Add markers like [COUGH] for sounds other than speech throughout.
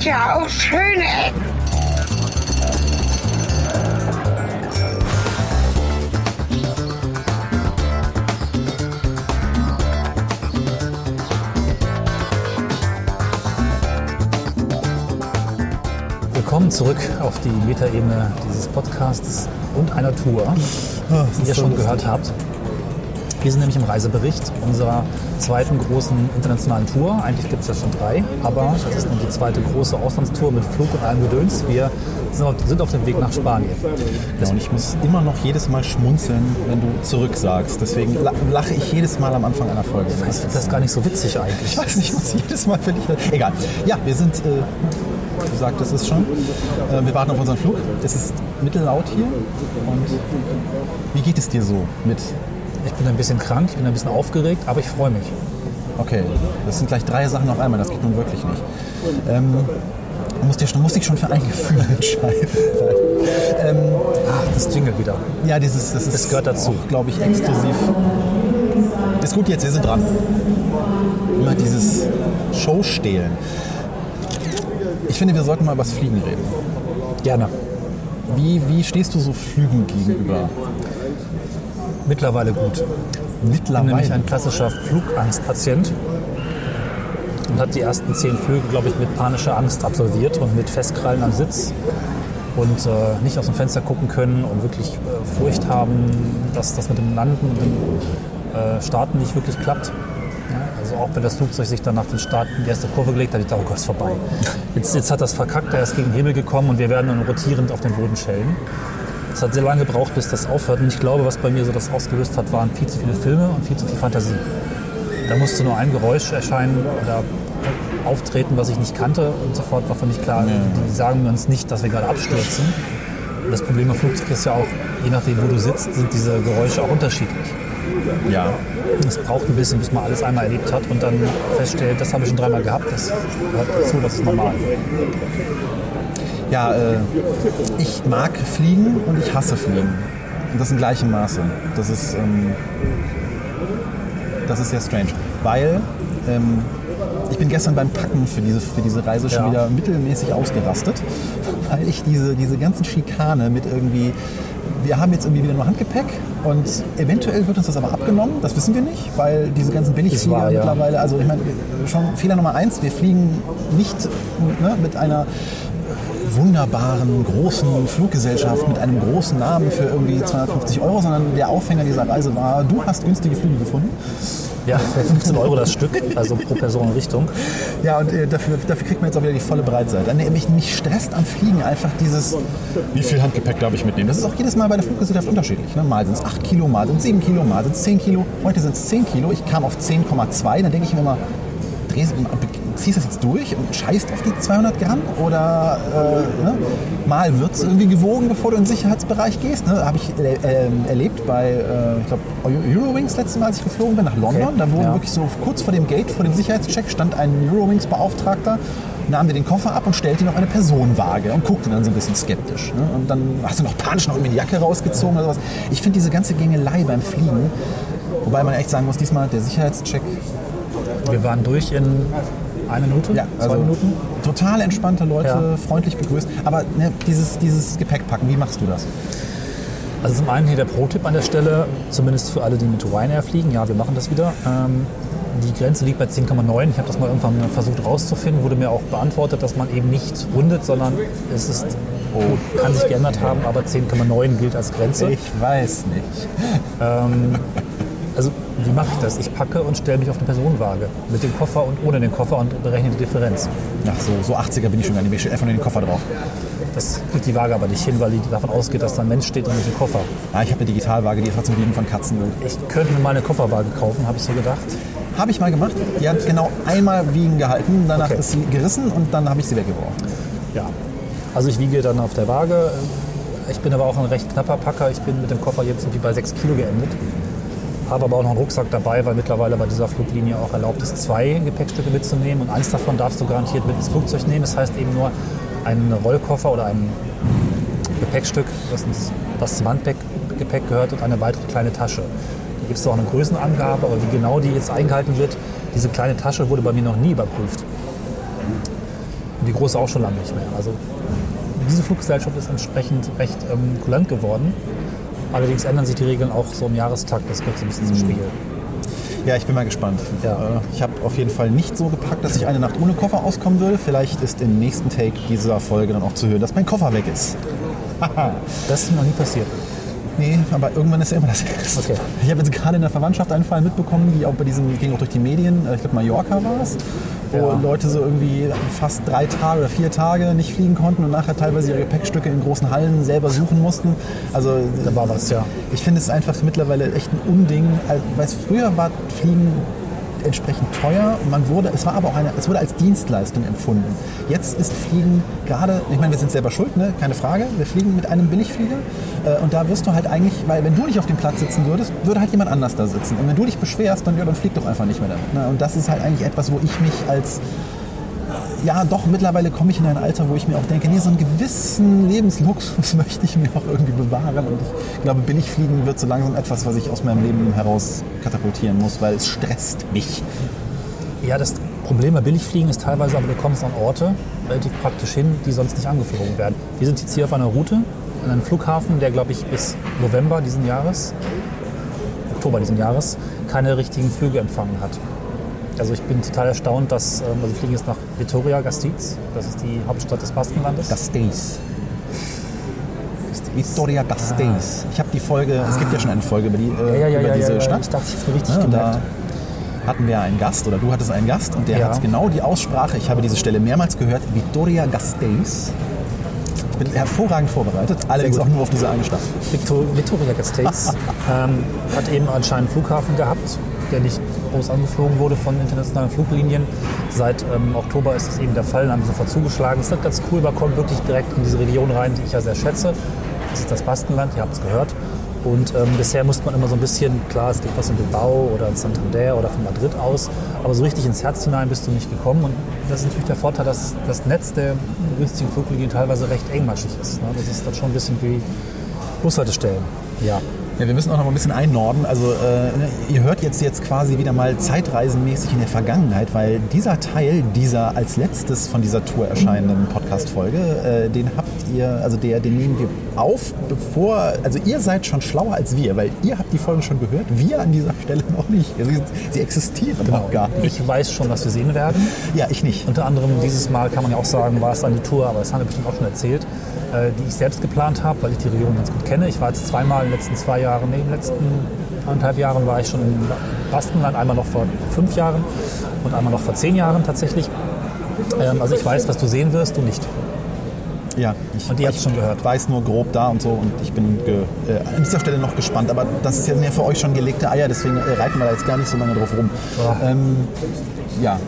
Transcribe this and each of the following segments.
gibt ja auch schöne Ecken. Willkommen zurück auf die Metaebene dieses Podcasts und einer Tour, Ah, die ihr schon gehört habt. Wir sind nämlich im Reisebericht unserer zweiten großen internationalen Tour. Eigentlich gibt es ja schon drei, aber das ist nun die zweite große Auslandstour mit Flug und allem Gedöns. Wir sind auf, sind auf dem Weg nach Spanien. Ja, und ich muss immer noch jedes Mal schmunzeln, wenn du zurück sagst. Deswegen la- lache ich jedes Mal am Anfang einer Folge. Ich finde das gar nicht so witzig eigentlich. Ich weiß nicht, was jedes Mal finde ich. Egal. Ja, wir sind, äh, du sagtest es schon, äh, wir warten auf unseren Flug. Es ist mittellaut hier. Und wie geht es dir so mit? Ich bin ein bisschen krank, ich bin ein bisschen aufgeregt, aber ich freue mich. Okay, das sind gleich drei Sachen auf einmal, das geht nun wirklich nicht. Ähm, du musst, dir schon, musst dich schon für ein Gefühl [LAUGHS] entscheiden. Ach, das Jingle wieder. Ja, dieses, das ist Das gehört dazu. glaube ich, exklusiv. Ist gut jetzt, wir sind dran. Immer dieses Showstehlen. Ich finde, wir sollten mal über das Fliegen reden. Gerne. Wie, wie stehst du so Flügen gegenüber? Mittlerweile gut. Bin nämlich ein klassischer Flugangstpatient und hat die ersten zehn Flüge, glaube ich, mit panischer Angst absolviert und mit Festkrallen am Sitz und äh, nicht aus dem Fenster gucken können und wirklich äh, Furcht haben, dass das mit dem Landen und dem äh, Starten nicht wirklich klappt. Also auch wenn das Flugzeug sich dann nach dem Start in die erste Kurve gelegt hat, ich dachte, oh Gott, ist vorbei. Jetzt, jetzt hat das verkackt, er ist gegen den Himmel gekommen und wir werden dann rotierend auf den Boden schellen. Es hat sehr lange gebraucht, bis das aufhört. Und ich glaube, was bei mir so das ausgelöst hat, waren viel zu viele Filme und viel zu viel Fantasie. Da musste nur ein Geräusch erscheinen oder auftreten, was ich nicht kannte. Und sofort war für mich klar, die sagen uns nicht, dass wir gerade abstürzen. Und das Problem am Flugzeug ist ja auch, je nachdem, wo du sitzt, sind diese Geräusche auch unterschiedlich. Ja. Es braucht ein bisschen, bis man alles einmal erlebt hat und dann feststellt, das habe ich schon dreimal gehabt, das gehört dazu, das ist normal. Ja, äh, ich mag Fliegen und ich hasse Fliegen. Und das in gleichem Maße. Das ist, ähm, das ist sehr strange. Weil ähm, ich bin gestern beim Packen für diese, für diese Reise schon Ja. wieder mittelmäßig ausgerastet, [LAUGHS] weil ich diese, diese ganzen Schikane mit irgendwie, wir haben jetzt irgendwie wieder nur Handgepäck und eventuell wird uns das aber abgenommen, das wissen wir nicht, weil diese ganzen Billigflieger wahr, ja. mittlerweile, also ich meine, schon Fehler Nummer eins, wir fliegen nicht ne, mit einer wunderbaren, großen Fluggesellschaft mit einem großen Namen für irgendwie 250 Euro, sondern der Aufhänger dieser Reise war, du hast günstige Flüge gefunden. Ja, für 15 Euro das Stück, also pro Person in Richtung. Ja, und äh, dafür, dafür kriegt man jetzt auch wieder die volle Breitseite. Nee, Mich, mich stresst am Fliegen einfach dieses, wie viel Handgepäck darf ich mitnehmen? Das ist auch jedes Mal bei der Fluggesellschaft unterschiedlich. Ne? Mal sind es 8 Kilo, mal sind es 7 Kilo, mal sind es 10 Kilo. Heute sind es 10 Kilo. Ich kam auf 10,2. Dann denke ich mir immer, drehst, ziehst du das jetzt durch und scheißt auf die 200 Gramm? Oder äh, ne? mal wird es irgendwie gewogen, bevor du in den Sicherheitsbereich gehst. Ne? Habe ich äh, erlebt bei, äh, ich glaube, Eurowings letztes Mal, als ich geflogen bin nach London. Okay. Da wurden Ja. wirklich so kurz vor dem Gate, vor dem Sicherheitscheck, stand ein Eurowings-Beauftragter, nahm dir den Koffer ab und stellte ihn auf eine Personenwaage und guckte dann so ein bisschen skeptisch. Ne? Und dann hast du noch panisch noch irgendwie die Jacke rausgezogen oder sowas. Ich finde diese ganze Gängelei beim Fliegen, wobei man echt sagen muss, diesmal der Sicherheitscheck, Wir waren durch in eine Minute, ja, zwei also Minuten. total entspannte Leute, Ja. freundlich begrüßt. Aber ne, dieses, dieses Gepäckpacken, wie machst du das? Also zum einen hier der Pro-Tipp an der Stelle, zumindest für alle, die mit Ryanair fliegen. Ja, wir machen das wieder. Ähm, die Grenze liegt bei 10,9. Ich habe das mal irgendwann versucht rauszufinden, wurde mir auch beantwortet, dass man eben nicht rundet, sondern es ist, oh, kann sich geändert haben, aber 10,9 gilt als Grenze. Ich weiß nicht. Also wie mache ich das? Ich packe und stelle mich auf eine Personenwaage mit dem Koffer und ohne den Koffer und berechne die Differenz. Ach so, so 80er bin ich schon gar nicht mehr. Ich stelle einfach nur den Koffer drauf. Das kriegt die Waage aber nicht hin, weil die davon ausgeht, dass da ein Mensch steht und nicht ein Koffer. Ah, ich habe eine Digitalwaage, die trotzdem Wiegen von Katzen will. Ich könnte mir mal eine Kofferwaage kaufen, habe ich so gedacht. Habe ich mal gemacht. Die hat genau einmal Wiegen gehalten, danach Okay. ist sie gerissen und dann habe ich sie weggeworfen. Ja. Also ich wiege dann auf der Waage. Ich bin aber auch ein recht knapper Packer. Ich bin mit dem Koffer jetzt irgendwie bei 6 Kilo geendet. Habe aber auch noch einen Rucksack dabei, weil mittlerweile bei dieser Fluglinie auch erlaubt ist, zwei Gepäckstücke mitzunehmen. Und eins davon darfst du garantiert mit ins Flugzeug nehmen. Das heißt eben nur einen Rollkoffer oder ein Gepäckstück, das, das zum Handgepäck gehört und eine weitere kleine Tasche. Da gibt es auch eine Größenangabe, aber wie genau die jetzt eingehalten wird, diese kleine Tasche wurde bei mir noch nie überprüft. Und die große auch schon lange nicht mehr. Also diese Fluggesellschaft ist entsprechend recht ähm, kulant geworden. Allerdings ändern sich die Regeln auch so im Jahrestakt, das gibt es ein bisschen zu spiegeln. Ja, ich bin mal gespannt. Ja. Äh, Ich habe auf jeden Fall nicht so gepackt, dass ich eine Nacht ohne Koffer auskommen würde. Vielleicht ist im nächsten Take dieser Folge dann auch zu hören, dass mein Koffer weg ist. Das ist mir noch nie passiert. Nee, aber irgendwann ist ja immer das erst. Okay. Ich habe jetzt gerade in der Verwandtschaft einen Fall mitbekommen, die auch bei diesem, ging auch durch die Medien, äh, ich glaube Mallorca war es, wo Ja. Leute so irgendwie fast drei Tage oder vier Tage nicht fliegen konnten und nachher teilweise ihre Gepäckstücke in großen Hallen selber suchen mussten. Also Da war was, ja. ich finde es einfach mittlerweile echt ein Unding, Also, weil es früher war Fliegen entsprechend teuer man wurde, es war aber auch eine, es wurde als Dienstleistung empfunden. Jetzt ist Fliegen gerade, ich meine, wir sind selber schuld, ne? keine Frage, wir fliegen mit einem Billigflieger äh, und da wirst du halt eigentlich, weil wenn du nicht auf dem Platz sitzen würdest, würde halt jemand anders da sitzen und wenn du dich beschwerst, dann, ja, dann flieg doch einfach nicht mehr damit. Ne? Und das ist halt eigentlich etwas, wo ich mich als ja, doch, mittlerweile komme ich in ein Alter, wo ich mir auch denke, nee, so einen gewissen Lebensluxus [LAUGHS] möchte ich mir auch irgendwie bewahren. Und ich glaube, Billigfliegen wird so langsam etwas, was ich aus meinem Leben heraus katapultieren muss, weil es stresst mich. Ja, das Problem bei Billigfliegen ist teilweise, aber du kommst an Orte relativ praktisch hin, die sonst nicht angeflogen werden. Wir sind jetzt hier auf einer Route, an einem Flughafen, der, glaube ich, bis November diesen Jahres, Oktober diesen Jahres, keine richtigen Flüge empfangen hat. Also ich bin total erstaunt, dass, ähm, also wir fliegen jetzt nach Vitoria-Gasteiz, das ist die Hauptstadt des Baskenlandes. Gasteiz. Victoria Gasteiz. Ich habe die Folge, es gibt ja schon eine Folge über, die, äh, ja, ja, ja, über ja, diese Stadt. Ich dachte, ich habe richtig Ja, gemerkt. da hatten wir einen Gast oder du hattest einen Gast und der hat genau die Aussprache, ich habe diese Stelle mehrmals gehört, Victoria Gasteiz. Ich bin hervorragend vorbereitet, allerdings auch nur auf diese eine Stadt. Victor, Victoria Gasteiz [LAUGHS] ähm, hat eben anscheinend einen Flughafen gehabt, der nicht groß angeflogen wurde von internationalen Fluglinien. Seit ähm, Oktober ist das eben der Fall, dann haben sie sofort zugeschlagen. Es ist ganz cool, man kommt wirklich direkt in diese Region rein, die ich ja sehr schätze. Das ist das Baskenland, ihr habt es gehört. Und ähm, bisher musste man immer so ein bisschen, klar, es gibt was in Bilbao oder in Santander oder von Madrid aus, aber so richtig ins Herz hinein bist du nicht gekommen. Und das ist natürlich der Vorteil, dass das Netz der günstigen Fluglinien teilweise recht engmaschig ist. Ne? Das ist dann schon ein bisschen wie Bushaltestellen. Ja. Ja, wir müssen auch noch mal ein bisschen einnorden. Also äh, ihr hört jetzt jetzt quasi wieder mal zeitreisenmäßig in der Vergangenheit, weil dieser Teil dieser als letztes von dieser Tour erscheinenden Podcast-Folge, äh, den habt ihr, also der, den nehmen wir auf, bevor, also ihr seid schon schlauer als wir, weil ihr habt die Folge schon gehört, wir an dieser Stelle noch nicht. Sie, sie existieren auch gar nicht. Ich weiß schon, was wir sehen werden. Ja, ich nicht. Unter anderem dieses Mal kann man ja auch sagen, war es dann die Tour, aber das haben wir bestimmt auch schon erzählt, äh, die ich selbst geplant habe, weil ich die Region ganz gut kenne. Ich war jetzt zweimal in den letzten zwei Jahren, nee, in den letzten anderthalb Jahren war ich schon im Baskenland, einmal noch vor fünf Jahren und einmal noch vor zehn Jahren tatsächlich. Ähm, also ich weiß, was du sehen wirst, du nicht. Ja, ich, Und ihr habt schon gehört. weiß nur grob da und so und ich bin ge, äh, an dieser Stelle noch gespannt. Aber das ist ja sind ja für euch schon gelegte Eier, deswegen äh, reiten wir da jetzt gar nicht so lange drauf rum. Ja. Ähm, ja.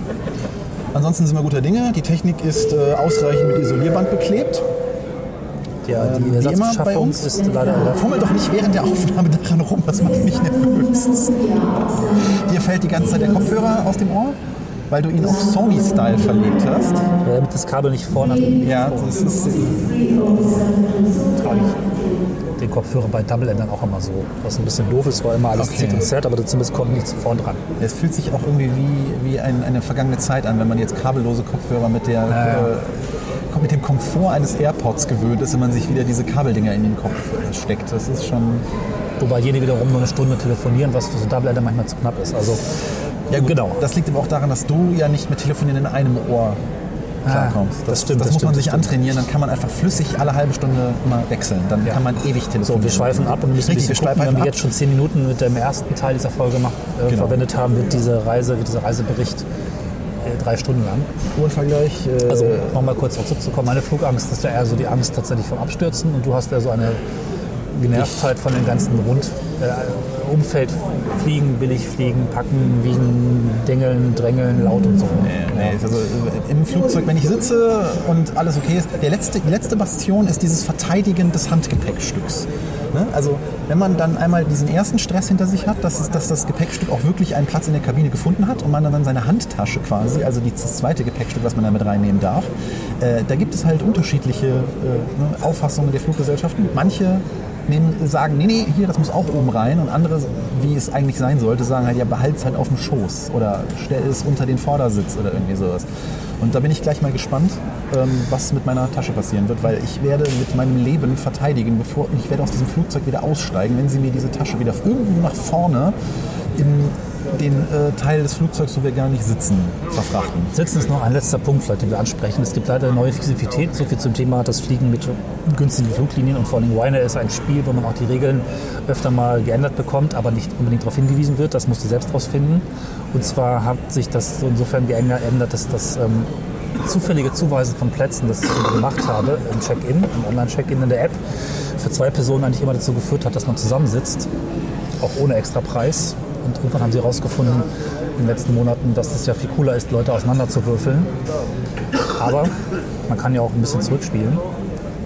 Ansonsten sind wir guter Dinge. Die Technik ist äh, ausreichend mit Isolierband beklebt. Ja, die Ähm, wie immer bei uns. ist leider Fummel doch nicht während der Aufnahme daran rum, das macht mich nervös. Dir fällt die ganze Zeit der Kopfhörer aus dem Ohr, weil du ihn auf Sony-Style verlegt hast. Ja, damit das Kabel nicht vorne Ja, das ist trage ich den Kopfhörer bei Double-Endern auch immer so. Was ein bisschen doof ist, weil immer alles Okay. zieht und zerrt, aber zumindest kommt nichts vorn dran. Es fühlt sich auch irgendwie wie, wie ein, eine vergangene Zeit an, wenn man jetzt kabellose Kopfhörer mit, der, ja. äh, mit dem Komfort eines AirPods gewöhnt ist, wenn man sich wieder diese Kabeldinger in den Kopf äh, steckt. Das ist schon. Wobei jene wiederum nur eine Stunde telefonieren, was für so Double-Ender manchmal zu knapp ist. Also, Ja, gut, genau. Das liegt aber auch daran, dass du ja nicht mit Telefonieren in einem Ohr klarkommst. Ah, das stimmt, Das, das muss man stimmt, sich das stimmt. antrainieren, dann kann man einfach flüssig alle halbe Stunde mal wechseln. Dann Ja. kann man ewig telefonieren. So, wir schweifen ab und müssen Richtig, ein wir gucken, schweifen wenn wir ab. jetzt schon zehn Minuten mit dem ersten Teil dieser Folge gemacht, äh, Genau. verwendet haben, wird diese Reise, wird dieser Reisebericht äh, drei Stunden lang. Uhrenvergleich. Äh, Also nochmal kurz zurückzukommen, meine Flugangst ist ja eher so die Angst tatsächlich vom Abstürzen und du hast ja so eine Genervtheit von dem ganzen Rund, äh, Umfeld, Fliegen, billig fliegen, packen, wiegen, dingeln, drängeln, laut und so. Nee, also äh, im Flugzeug, wenn ich sitze und alles okay ist, der letzte, die letzte Bastion ist dieses Verteidigen des Handgepäckstücks. Ne? Also wenn man dann einmal diesen ersten Stress hinter sich hat, dass, es, dass das Gepäckstück auch wirklich einen Platz in der Kabine gefunden hat und man dann seine Handtasche quasi, also das zweite Gepäckstück, was man da mit reinnehmen darf, äh, da gibt es halt unterschiedliche äh, ne, Auffassungen der Fluggesellschaften. Manche nehmen, sagen, nee, nee, hier, das muss auch oben rein. Und andere, wie es eigentlich sein sollte, sagen halt, ja, behalt es halt auf dem Schoß oder stell es unter den Vordersitz oder irgendwie sowas. Und da bin ich gleich mal gespannt, ähm, was mit meiner Tasche passieren wird, weil ich werde mit meinem Leben verteidigen, bevor ich werde aus diesem Flugzeug wieder aussteigen, wenn sie mir diese Tasche wieder irgendwo nach vorne in den äh, Teil des Flugzeugs, wo wir gar nicht sitzen, verfrachten. Sitzen ist noch ein letzter Punkt, vielleicht, den wir ansprechen. Es gibt leider eine neue Flexibilität, so viel zum Thema das Fliegen mit günstigen Fluglinien und vor allem Ryanair ist ein Spiel, wo man auch die Regeln öfter mal geändert bekommt, aber nicht unbedingt darauf hingewiesen wird. Das musst du selbst rausfinden. Und zwar hat sich das insofern geändert, dass das ähm, zufällige Zuweisen von Plätzen, das ich gemacht habe im Check-in, im Online-Check-in in der App, für zwei Personen eigentlich immer dazu geführt hat, dass man zusammensitzt, auch ohne extra Preis. Und irgendwann haben sie herausgefunden in den letzten Monaten, dass es ja viel cooler ist, Leute auseinanderzuwürfeln. Aber man kann ja auch ein bisschen zurückspielen.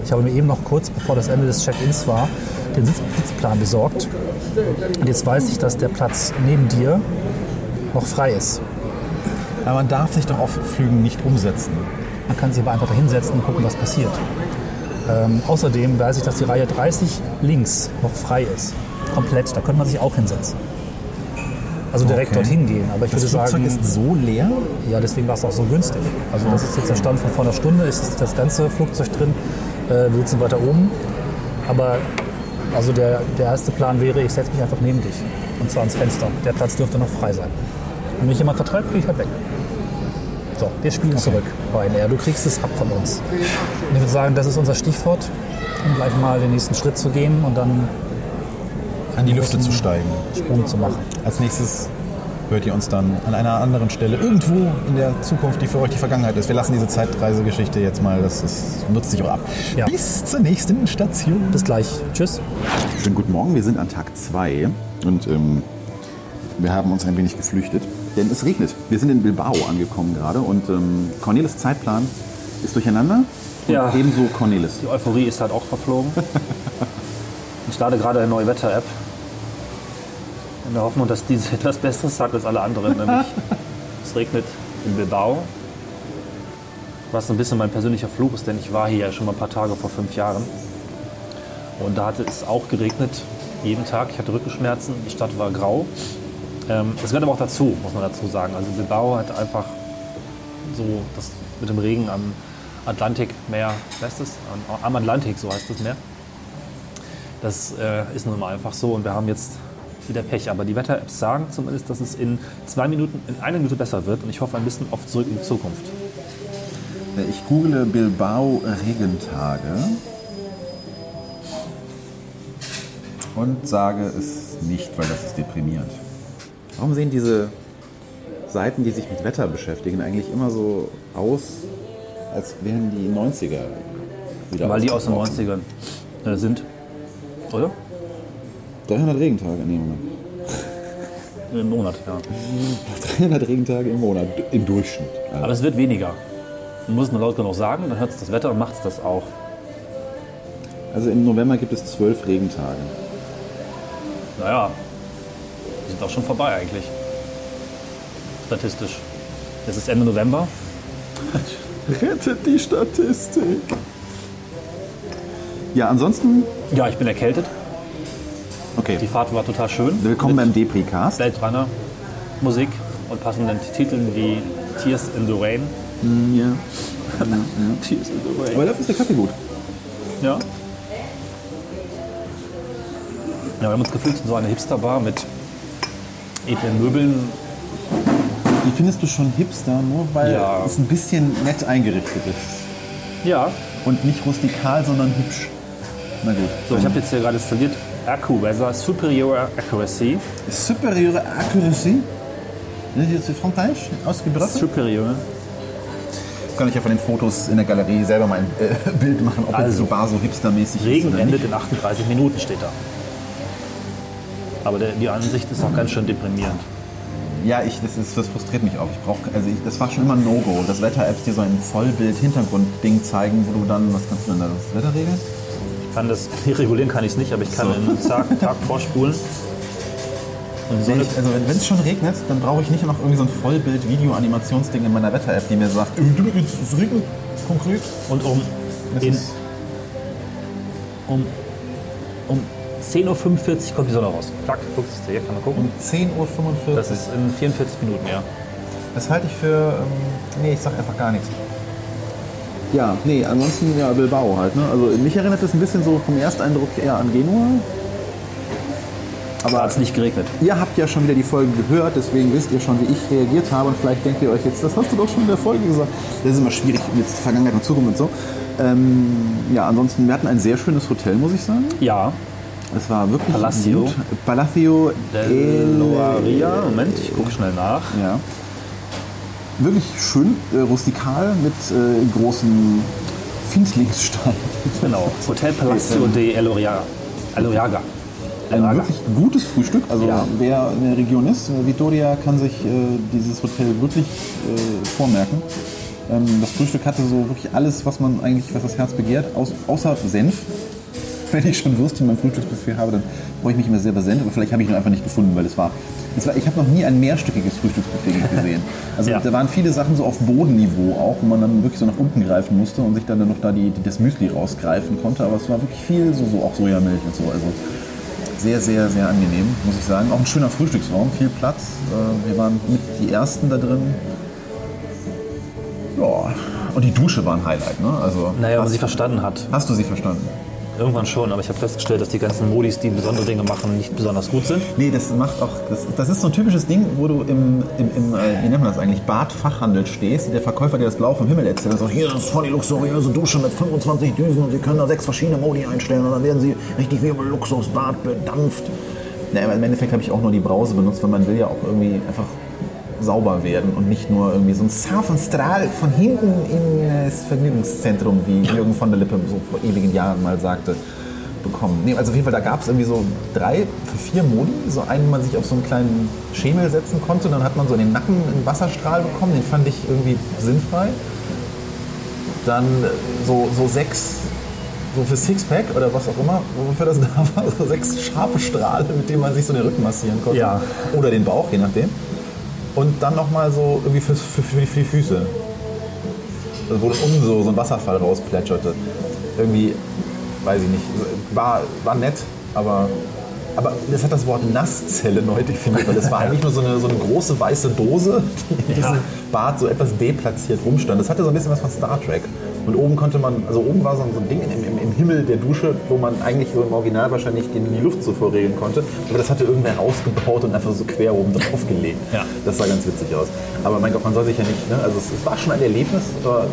Ich habe mir eben noch kurz, bevor das Ende des Check-ins war, den Sitz Sitzplan besorgt. Und jetzt weiß ich, dass der Platz neben dir noch frei ist. Aber man darf sich doch auf Flügen nicht umsetzen. Man kann sich aber einfach da hinsetzen und gucken, was passiert. Ähm, außerdem weiß ich, dass die Reihe 30 links noch frei ist. Komplett. Da könnte man sich auch hinsetzen. Also direkt Okay. dorthin gehen. Aber ich Das würde Flugzeug sagen, ist so leer. ja, deswegen war es auch so günstig. Also das ist jetzt der Stand von vor einer Stunde, ist das ganze Flugzeug drin. Äh, wir sitzen weiter oben. Aber also der, der erste Plan wäre, ich setze mich einfach neben dich. Und zwar ans Fenster. Der Platz dürfte noch frei sein. Und wenn mich jemand vertreibt, gehe ich halt weg. So, wir spielen zurück, Ryanair. Du kriegst es ab von uns. Und ich würde sagen, das ist unser Stichwort, um gleich mal den nächsten Schritt zu gehen und dann An die Lüfte zu steigen. Sprung zu machen. Als nächstes hört ihr uns dann an einer anderen Stelle irgendwo in der Zukunft, die für euch die Vergangenheit ist. Wir lassen diese Zeitreisegeschichte jetzt mal, das ist, nutzt sich auch ab. Ja. Bis zur nächsten Station. Bis gleich. Tschüss. Schönen guten Morgen, wir sind an Tag 2 und ähm, wir haben uns ein wenig geflüchtet, denn es regnet. Wir sind in Bilbao angekommen gerade und ähm, Cornelis Zeitplan ist durcheinander und Ja. ebenso Cornelis. Die Euphorie ist halt auch verflogen. [LAUGHS] Ich starte gerade eine neue Wetter-App. In der Hoffnung, dass diese etwas Besseres sagt als alle anderen. Nämlich, [LAUGHS] es regnet in Bilbao. Was ein bisschen mein persönlicher Flug ist, denn ich war hier ja schon mal ein paar Tage vor fünf Jahren. Und da hatte es auch geregnet, jeden Tag. Ich hatte Rückenschmerzen, die Stadt war grau. Ähm, Es gehört aber auch dazu, muss man dazu sagen. Also Bilbao hat einfach so das mit dem Regen am Atlantikmeer, heißt das? Am, am Atlantik, so heißt das Meer. Das äh, ist nun mal einfach so und wir haben jetzt wieder Pech. Aber die Wetter-Apps sagen zumindest, dass es in zwei Minuten, in einer Minute besser wird und ich hoffe ein bisschen auf zurück in die Zukunft. Ich google Bilbao Regentage und sage es nicht, weil das ist deprimierend. Warum sehen diese Seiten, die sich mit Wetter beschäftigen, eigentlich immer so aus, als wären die 90er wieder Weil die aus den ausgebrochen? 90ern äh, sind. Oder? 300 Regentage, nee, Moment. Im Monat, ja. 300 Regentage im Monat im Durchschnitt. Also, Aber es wird weniger. Man muss es nur laut genug sagen, dann hört es das Wetter und macht es das auch. also im November gibt es 12 Regentage. Naja, die sind auch schon vorbei eigentlich. Statistisch. Es ist Ende November. [LAUGHS] Rettet die Statistik. Ja, ansonsten, Ja, ich bin erkältet. okay. Die Fahrt war total schön. Willkommen beim Depri-Cast. Blade Runner, Musik und passenden Titeln wie Tears in the Rain. Ja. [LAUGHS] Tears in the Rain. Aber dafür ist der Kaffee gut. Ja. Ja, wir haben uns gefühlt in so eine Hipsterbar mit edlen Möbeln. Die findest du schon hipster, nur weil Ja. es ein bisschen nett eingerichtet ist. Ja. Und nicht rustikal, sondern hübsch. Na gut. So, ich habe jetzt hier gerade installiert AccuWeather Superior Accuracy. Superiore Accuracy. Sind die jetzt Frankreich ausgebracht? Superior. Kann ich ja von den Fotos in der Galerie selber mal ein äh, [LAUGHS] Bild machen, ob jetzt Also, die Bar so hipstermäßig ist Regen endet in 38 Minuten, steht da. Aber der, die Ansicht ist auch ganz schön deprimierend. Ja, ich, das, ist, das frustriert mich auch. Ich brauch, also ich, das war schon immer ein No-Go, dass Wetter-Apps dir so ein Vollbild-Hintergrund-Ding zeigen, wo du dann, was kannst du denn da, das Wetter regeln? Ich kann das, [LAUGHS] regulieren kann ich es nicht, aber ich kann einen Tag, [LAUGHS] Tag vorspulen. So ich, also wenn es schon regnet, dann brauche ich nicht noch irgendwie so ein Vollbild-Video-Animationsding in meiner Wetter-App, die mir sagt, es regnet konkret. und um in, um Um 10.45 Uhr kommt die Sonne raus. Klack, guckst du hier, kann man gucken. Um 10.45 Uhr. Das ist in 44 Minuten, ja. Das halte ich für. Ähm, nee, ich sag einfach gar nichts. Ja, nee, ansonsten ja Bilbao halt. Ne? Also mich erinnert das ein bisschen so vom Ersteindruck eher an Genua. Aber hat es nicht geregnet. Ihr habt ja schon wieder die Folge gehört, deswegen wisst ihr schon, wie ich reagiert habe. Und vielleicht denkt ihr euch jetzt, das hast du doch schon in der Folge gesagt. Das ist immer schwierig mit Vergangenheit und Zukunft und so. Ähm, ja, ansonsten, wir hatten ein sehr schönes Hotel, muss ich sagen. Ja, Es war wirklich Palacio. gut. Palacio Del Loaria. Moment, ich gucke schnell nach. Ja. Wirklich schön, äh, rustikal mit äh, großen Findlingssteinen. Genau, [LAUGHS] Hotel Palacio de Eloriaga. Eloriaga. Ein wirklich gutes Frühstück. Also Ja. wer in der Region ist, äh, Vitoria kann sich äh, dieses Hotel wirklich äh, vormerken. Ähm, das Frühstück hatte so wirklich alles, was man eigentlich, was das Herz begehrt, aus, außer Senf. [LAUGHS] Wenn ich schon Würstchen in meinem Frühstücksbuffet habe, dann freue ich mich immer sehr Senf. Aber vielleicht habe ich ihn einfach nicht gefunden, weil es war, es war ich habe noch nie ein mehrstöckiges Frühstücksbuffet [LAUGHS] gesehen. Also Ja. da waren viele Sachen so auf Bodenniveau auch, wo man dann wirklich so nach unten greifen musste und sich dann noch da die, die, das Müsli rausgreifen konnte. Aber es war wirklich viel, so, so auch Sojamilch und so. Also sehr, sehr, sehr angenehm, muss ich sagen. Auch ein schöner Frühstücksraum, viel Platz. Äh, Wir waren mit die Ersten da drin. Ja, und die Dusche war ein Highlight, ne? Also, Naja, wenn man sie verstanden hat. hast du sie verstanden? Irgendwann schon, aber ich habe festgestellt, dass die ganzen Modis, die besondere Dinge machen, nicht besonders gut sind. Nee, das macht auch, das, das ist so ein typisches Ding, wo du im, im, im äh, wie nennt man das eigentlich, Badfachhandel stehst, der Verkäufer dir das Blau vom Himmel erzählt und sagt, hier, ist voll die luxuriöse Dusche mit 25 Düsen und Sie können da sechs verschiedene Modi einstellen und dann werden Sie richtig wie im Luxusbad bedampft. Na, aber im Endeffekt habe ich auch nur die Brause benutzt, weil man will ja auch irgendwie einfach sauber werden und nicht nur irgendwie so ein Surfenstrahl von hinten in das Vergnügungszentrum, wie Jürgen von der Lippe so vor ewigen Jahren mal sagte, bekommen. Nee, also auf jeden Fall, da gab es irgendwie so drei, vier Modi. So einen, man sich auf so einen kleinen Schemel setzen konnte und dann hat man so in den Nacken einen Wasserstrahl bekommen, den fand ich irgendwie sinnfrei. Dann so, so sechs, so für Sixpack oder was auch immer, wofür das [LAUGHS] da war, so sechs scharfe Strahle, mit denen man sich so den Rücken massieren konnte. Ja. Oder den Bauch, je nachdem. Und dann nochmal so irgendwie für, für, für, die, für die Füße. Also wo um so, so ein Wasserfall rausplätscherte. Irgendwie, weiß ich nicht, war, war nett, aber, aber das hat das Wort Nasszelle neu definiert, weil das war [LAUGHS] eigentlich nur so eine, so eine große weiße Dose, die in Ja. diesem Bad so etwas deplatziert rumstand. Das hatte so ein bisschen was von Star Trek. Und oben konnte man, also oben war so ein Ding im, im, im Himmel der Dusche, wo man eigentlich so im Original wahrscheinlich die, die Luft so vorregeln konnte. Aber das hatte irgendwer rausgebaut und einfach so quer oben drauf gelegt. Ja. Das sah ganz witzig aus. Aber mein Gott, man soll sich ja nicht, ne? also es, es war schon ein Erlebnis, aber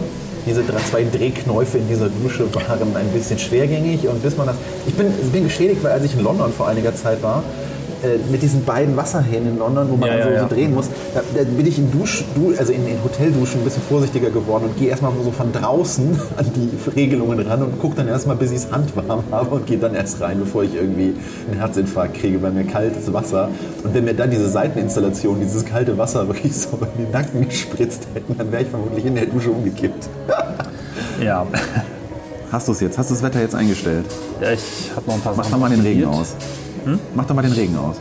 diese drei, zwei Drehknäufe in dieser Dusche waren ein bisschen schwergängig und bis man das, ich bin, bin geschädigt, weil als ich in London vor einiger Zeit war, äh, mit diesen beiden Wasserhähnen in London, wo man Ja, so, ja, so drehen muss, da, da bin ich in Dusch, du, also in, in Hotelduschen ein bisschen vorsichtiger geworden und gehe erstmal so von draußen [LAUGHS] an die Regelungen ran und gucke dann erstmal, bis ich das Hand warm [LAUGHS] habe und gehe dann erst rein, bevor ich irgendwie einen Herzinfarkt kriege, weil mir kaltes Wasser. Und wenn mir dann diese Seiteninstallation, dieses kalte Wasser [LAUGHS] wirklich so in den Nacken gespritzt hätten, dann wäre ich vermutlich in der Dusche umgekippt. Ja, Hast du es jetzt? Hast du das Wetter jetzt eingestellt? ja ich habe noch ein paar Mach Sachen doch mal den Regen probiert. Aus. Mach doch mal den Regen aus.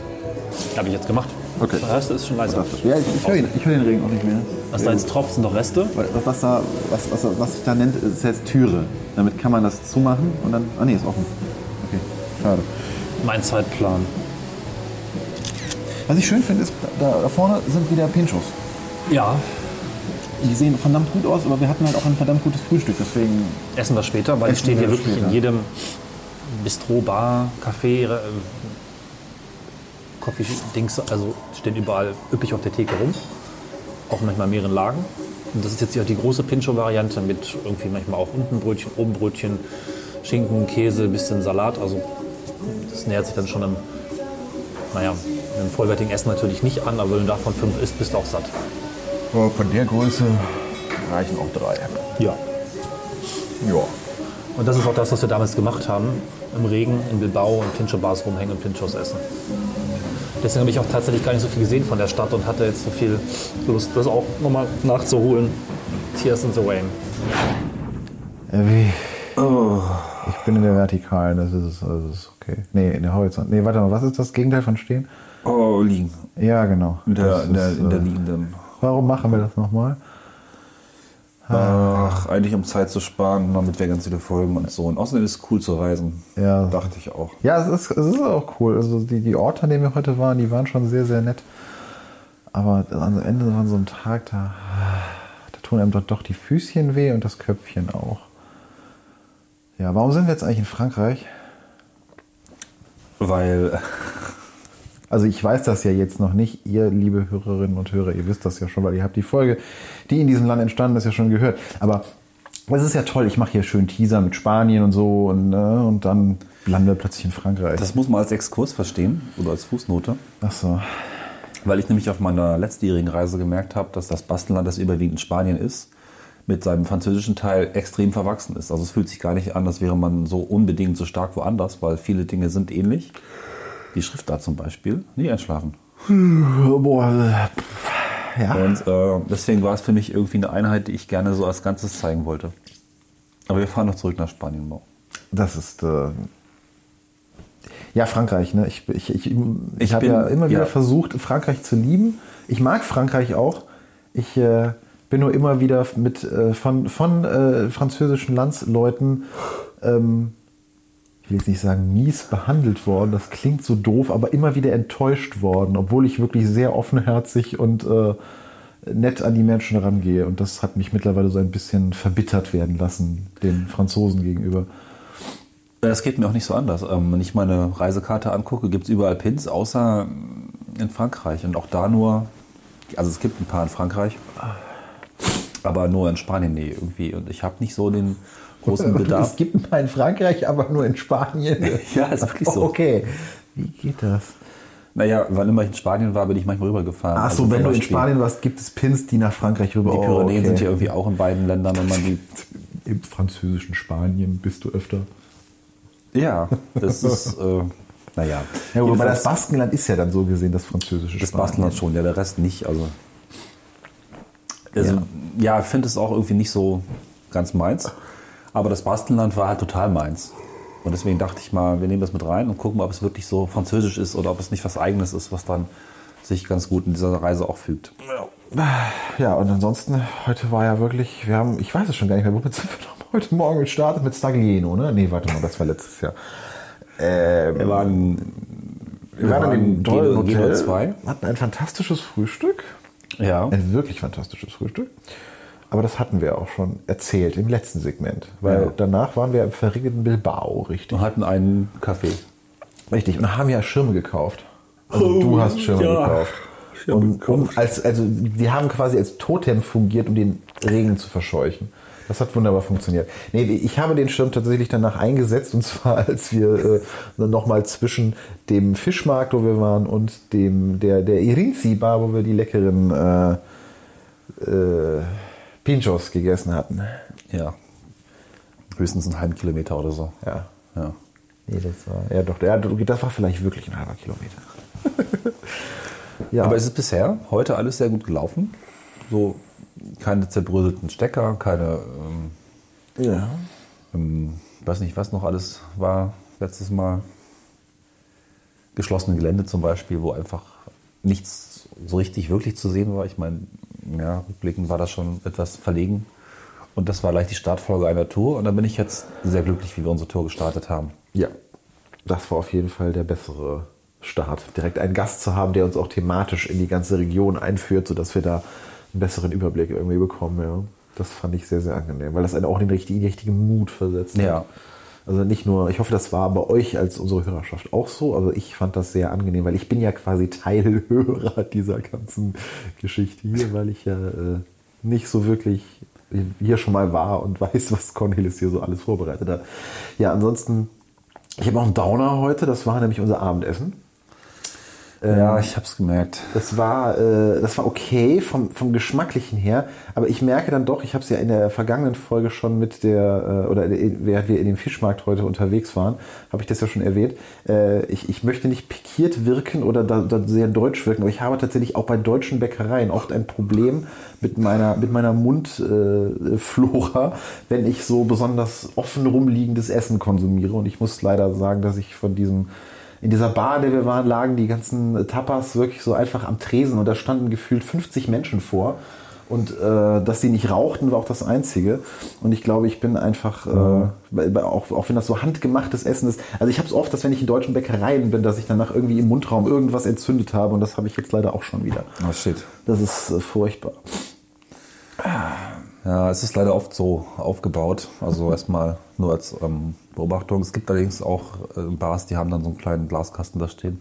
Habe ich jetzt gemacht. Okay. Hörst du, ist schon leiser. Ja, ich, ich höre ich hör den Regen auch nicht mehr. Was da jetzt tropft, sind noch Reste. Was, was, da, was, was, was sich da nennt, ist jetzt Türe. Damit kann man das zumachen und dann. Ah, nee, ist offen. Okay, schade. Mein Zeitplan. Was ich schön finde, ist, da, da vorne sind wieder Pinchos. Ja, Die sehen verdammt gut aus, aber wir hatten halt auch ein verdammt gutes Frühstück. Deswegen. essen wir später, weil die stehen hier wirklich später. in jedem Bistro, Bar, Café, äh, Coffee-Dings, also stehen überall üppig auf der Theke rum. Auch manchmal in mehreren Lagen. Und das ist jetzt hier die große Pincho-Variante mit irgendwie manchmal auch unten Brötchen, oben Brötchen, Schinken, Käse, bisschen Salat. Also das nähert sich dann schon einem, naja, einem vollwertigen Essen natürlich nicht an, aber wenn du davon fünf isst, bist du auch satt. Aber von der Größe reichen auch drei. Ja. Ja. Und das ist auch das, was wir damals gemacht haben. Im Regen in Bilbao und Pincho-Bars rumhängen und Pinchos essen. Deswegen habe ich auch tatsächlich gar nicht so viel gesehen von der Stadt und hatte jetzt so viel Lust, das auch nochmal nachzuholen. Tears in the Rain. Wie? Ich bin in der Vertikalen, das ist, das ist okay. Nee, in der Horizont. Nee, warte mal, was ist das Gegenteil von stehen? Oh, liegen. Ja, genau. In der, in der, in der äh, liegenden. Warum machen wir das nochmal? Ach, eigentlich um Zeit zu sparen, damit wir ganz viele Folgen und so. Und außerdem ist es cool zu reisen. Ja. Dachte ich auch. Ja, es ist, es ist auch cool. Also die, die Orte, an denen wir heute waren, die waren schon sehr, sehr nett. Aber am Ende von so einem Tag, da, da tun einem doch, doch die Füßchen weh und das Köpfchen auch. Ja, warum sind wir jetzt eigentlich in Frankreich? Weil, Also ich weiß das ja jetzt noch nicht. Ihr, liebe Hörerinnen und Hörer, ihr wisst das ja schon, weil ihr habt die Folge, die in diesem Land entstanden ist, ja schon gehört. Aber es ist ja toll. Ich mache hier schön Teaser mit Spanien und so und, ne, und dann landen wir plötzlich in Frankreich. das muss man als Exkurs verstehen oder als Fußnote. Ach so. Weil ich nämlich auf meiner letztjährigen Reise gemerkt habe, dass das Bastelland, das überwiegend in Spanien ist, mit seinem französischen Teil extrem verwachsen ist. Also es fühlt sich gar nicht an, als wäre man so unbedingt so stark woanders, weil viele Dinge sind ähnlich. Die Schriftart zum Beispiel. Nie einschlafen. Boah, äh, ja. Und äh, deswegen war es für mich irgendwie eine Einheit, die ich gerne so als Ganzes zeigen wollte. Aber wir fahren noch zurück nach Spanien. Mo. Das ist. Äh, ja, Frankreich, ne? Ich, ich, ich, ich, Ich habe ja immer wieder ja. versucht, Frankreich zu lieben. Ich mag Frankreich auch. Ich äh, bin nur immer wieder mit äh, von, von äh, französischen Landsleuten, ähm, ich will jetzt nicht sagen mies behandelt worden, das klingt so doof, aber immer wieder enttäuscht worden, obwohl ich wirklich sehr offenherzig und äh, nett an die Menschen rangehe. Und das hat mich mittlerweile so ein bisschen verbittert werden lassen, den Franzosen gegenüber. Es geht mir auch nicht so anders. Ähm, wenn ich meine Reisekarte angucke, gibt es überall Pins, außer in Frankreich. Und auch da nur, also es gibt ein paar in Frankreich, aber nur in Spanien nee, irgendwie. Und ich habe nicht so den großen Es Bedarf. gibt ein paar in Frankreich, aber nur in Spanien. [LAUGHS] Ja, ist wirklich so. Okay. Wie geht das? Naja, wann immer ich in Spanien war, bin ich manchmal rübergefahren. Ach so, Also wenn du in Spanien warst, gibt es Pins, die nach Frankreich rüber. Die Oh, Pyrenäen okay. sind ja irgendwie auch in beiden Ländern. Und man die, [LAUGHS] Im französischen Spanien bist du öfter. ja, das ist, [LAUGHS] äh, naja. Ja, Jedenfalls- das Baskenland ist ja dann so gesehen das französische Das Spanien. Bastelland schon, ja, der Rest nicht. Also, also ja, ich finde es auch irgendwie nicht so ganz meins. Aber das Bastelland war halt total meins. Und deswegen dachte ich mal, wir nehmen das mit rein und gucken mal, ob es wirklich so französisch ist oder ob es nicht was Eigenes ist, was dann sich ganz gut in dieser Reise auch fügt. Ja, und ansonsten, heute war ja wirklich, wir haben, ich weiß es schon gar nicht mehr, womit sind wir noch [LAUGHS] heute Morgen gestartet? Mit Staglieno, ne? Nee, warte mal, das war letztes Jahr. Ähm, Wir waren, wir waren in dem tollen Hotel, 2. hatten ein fantastisches Frühstück. Ja. Ein wirklich fantastisches Frühstück. Aber das hatten wir auch schon erzählt im letzten Segment. Weil Ja. danach waren wir im verregneten Bilbao, richtig. Und hatten einen Kaffee. Richtig. Und haben ja Schirme gekauft. Also du hast Schirme ja. gekauft. Und um, als, also die haben quasi als Totem fungiert, um den Regen zu verscheuchen. Das hat wunderbar funktioniert. Nee, ich habe den Schirm tatsächlich danach eingesetzt und zwar als wir äh, nochmal zwischen dem Fischmarkt, wo wir waren, und dem der, der Irinzi Bar, wo wir die leckeren äh, äh, Pinchos gegessen hatten. Ja. Höchstens einen halben Kilometer oder so. Ja. Ja. Nee, das war, ja doch, ja, das war vielleicht wirklich ein halber Kilometer. [LAUGHS] ja, Aber es ist bisher heute alles sehr gut gelaufen. So keine zerbröselten Stecker, keine, ähm, ja. ähm, weiß nicht, was noch alles war letztes Mal. Geschlossene Gelände zum Beispiel, wo einfach nichts so richtig wirklich zu sehen war. Ich meine, ja, rückblickend war das schon etwas verlegen. Und das war gleich die Startfolge einer Tour. Und da bin ich jetzt sehr glücklich, wie wir unsere Tour gestartet haben. Ja, das war auf jeden Fall der bessere Start. Direkt einen Gast zu haben, der uns auch thematisch in die ganze Region einführt, sodass wir da einen besseren Überblick irgendwie bekommen. Ja. Das fand ich sehr, sehr angenehm, weil das einen auch in den richtigen, richtigen Mut versetzt. Ja. Hat. Also nicht nur, ich hoffe, das war bei euch als unsere Hörerschaft auch so. Also ich fand das sehr angenehm, weil ich bin ja quasi Teilhörer [LAUGHS] dieser ganzen Geschichte hier, weil ich ja äh, nicht so wirklich hier schon mal war und [LAUGHS] weiß, was Cornelis hier so alles vorbereitet hat. Ja, ansonsten, ich habe auch einen Downer heute, das war nämlich unser Abendessen. Ja, ich habe es gemerkt. Das war, äh, das war okay vom, vom Geschmacklichen her, aber ich merke dann doch, ich habe es ja in der vergangenen Folge schon mit der, äh, oder während wir in dem Fischmarkt heute unterwegs waren, habe ich das ja schon erwähnt. Äh, ich, ich möchte nicht pikiert wirken oder da, da sehr deutsch wirken, aber ich habe tatsächlich auch bei deutschen Bäckereien oft ein Problem mit meiner, mit meiner Mundflora, äh, wenn ich so besonders offen rumliegendes Essen konsumiere. Und ich muss leider sagen, dass ich von diesem in dieser Bar, in der wir waren, lagen die ganzen Tapas wirklich so einfach am Tresen und da standen gefühlt 50 Menschen vor. Und äh, dass sie nicht rauchten, war auch das Einzige. Und ich glaube, ich bin einfach, äh, weil auch, auch wenn das so handgemachtes Essen ist. Also ich habe es oft, dass wenn ich in deutschen Bäckereien bin, dass ich danach irgendwie im Mundraum irgendwas entzündet habe. Und das habe ich jetzt leider auch schon wieder. Oh, shit. Das ist äh, furchtbar. Ja, es ist leider oft so aufgebaut. Also erstmal nur als ähm, Beobachtung. Es gibt allerdings auch äh, Bars, die haben dann so einen kleinen Glaskasten da stehen.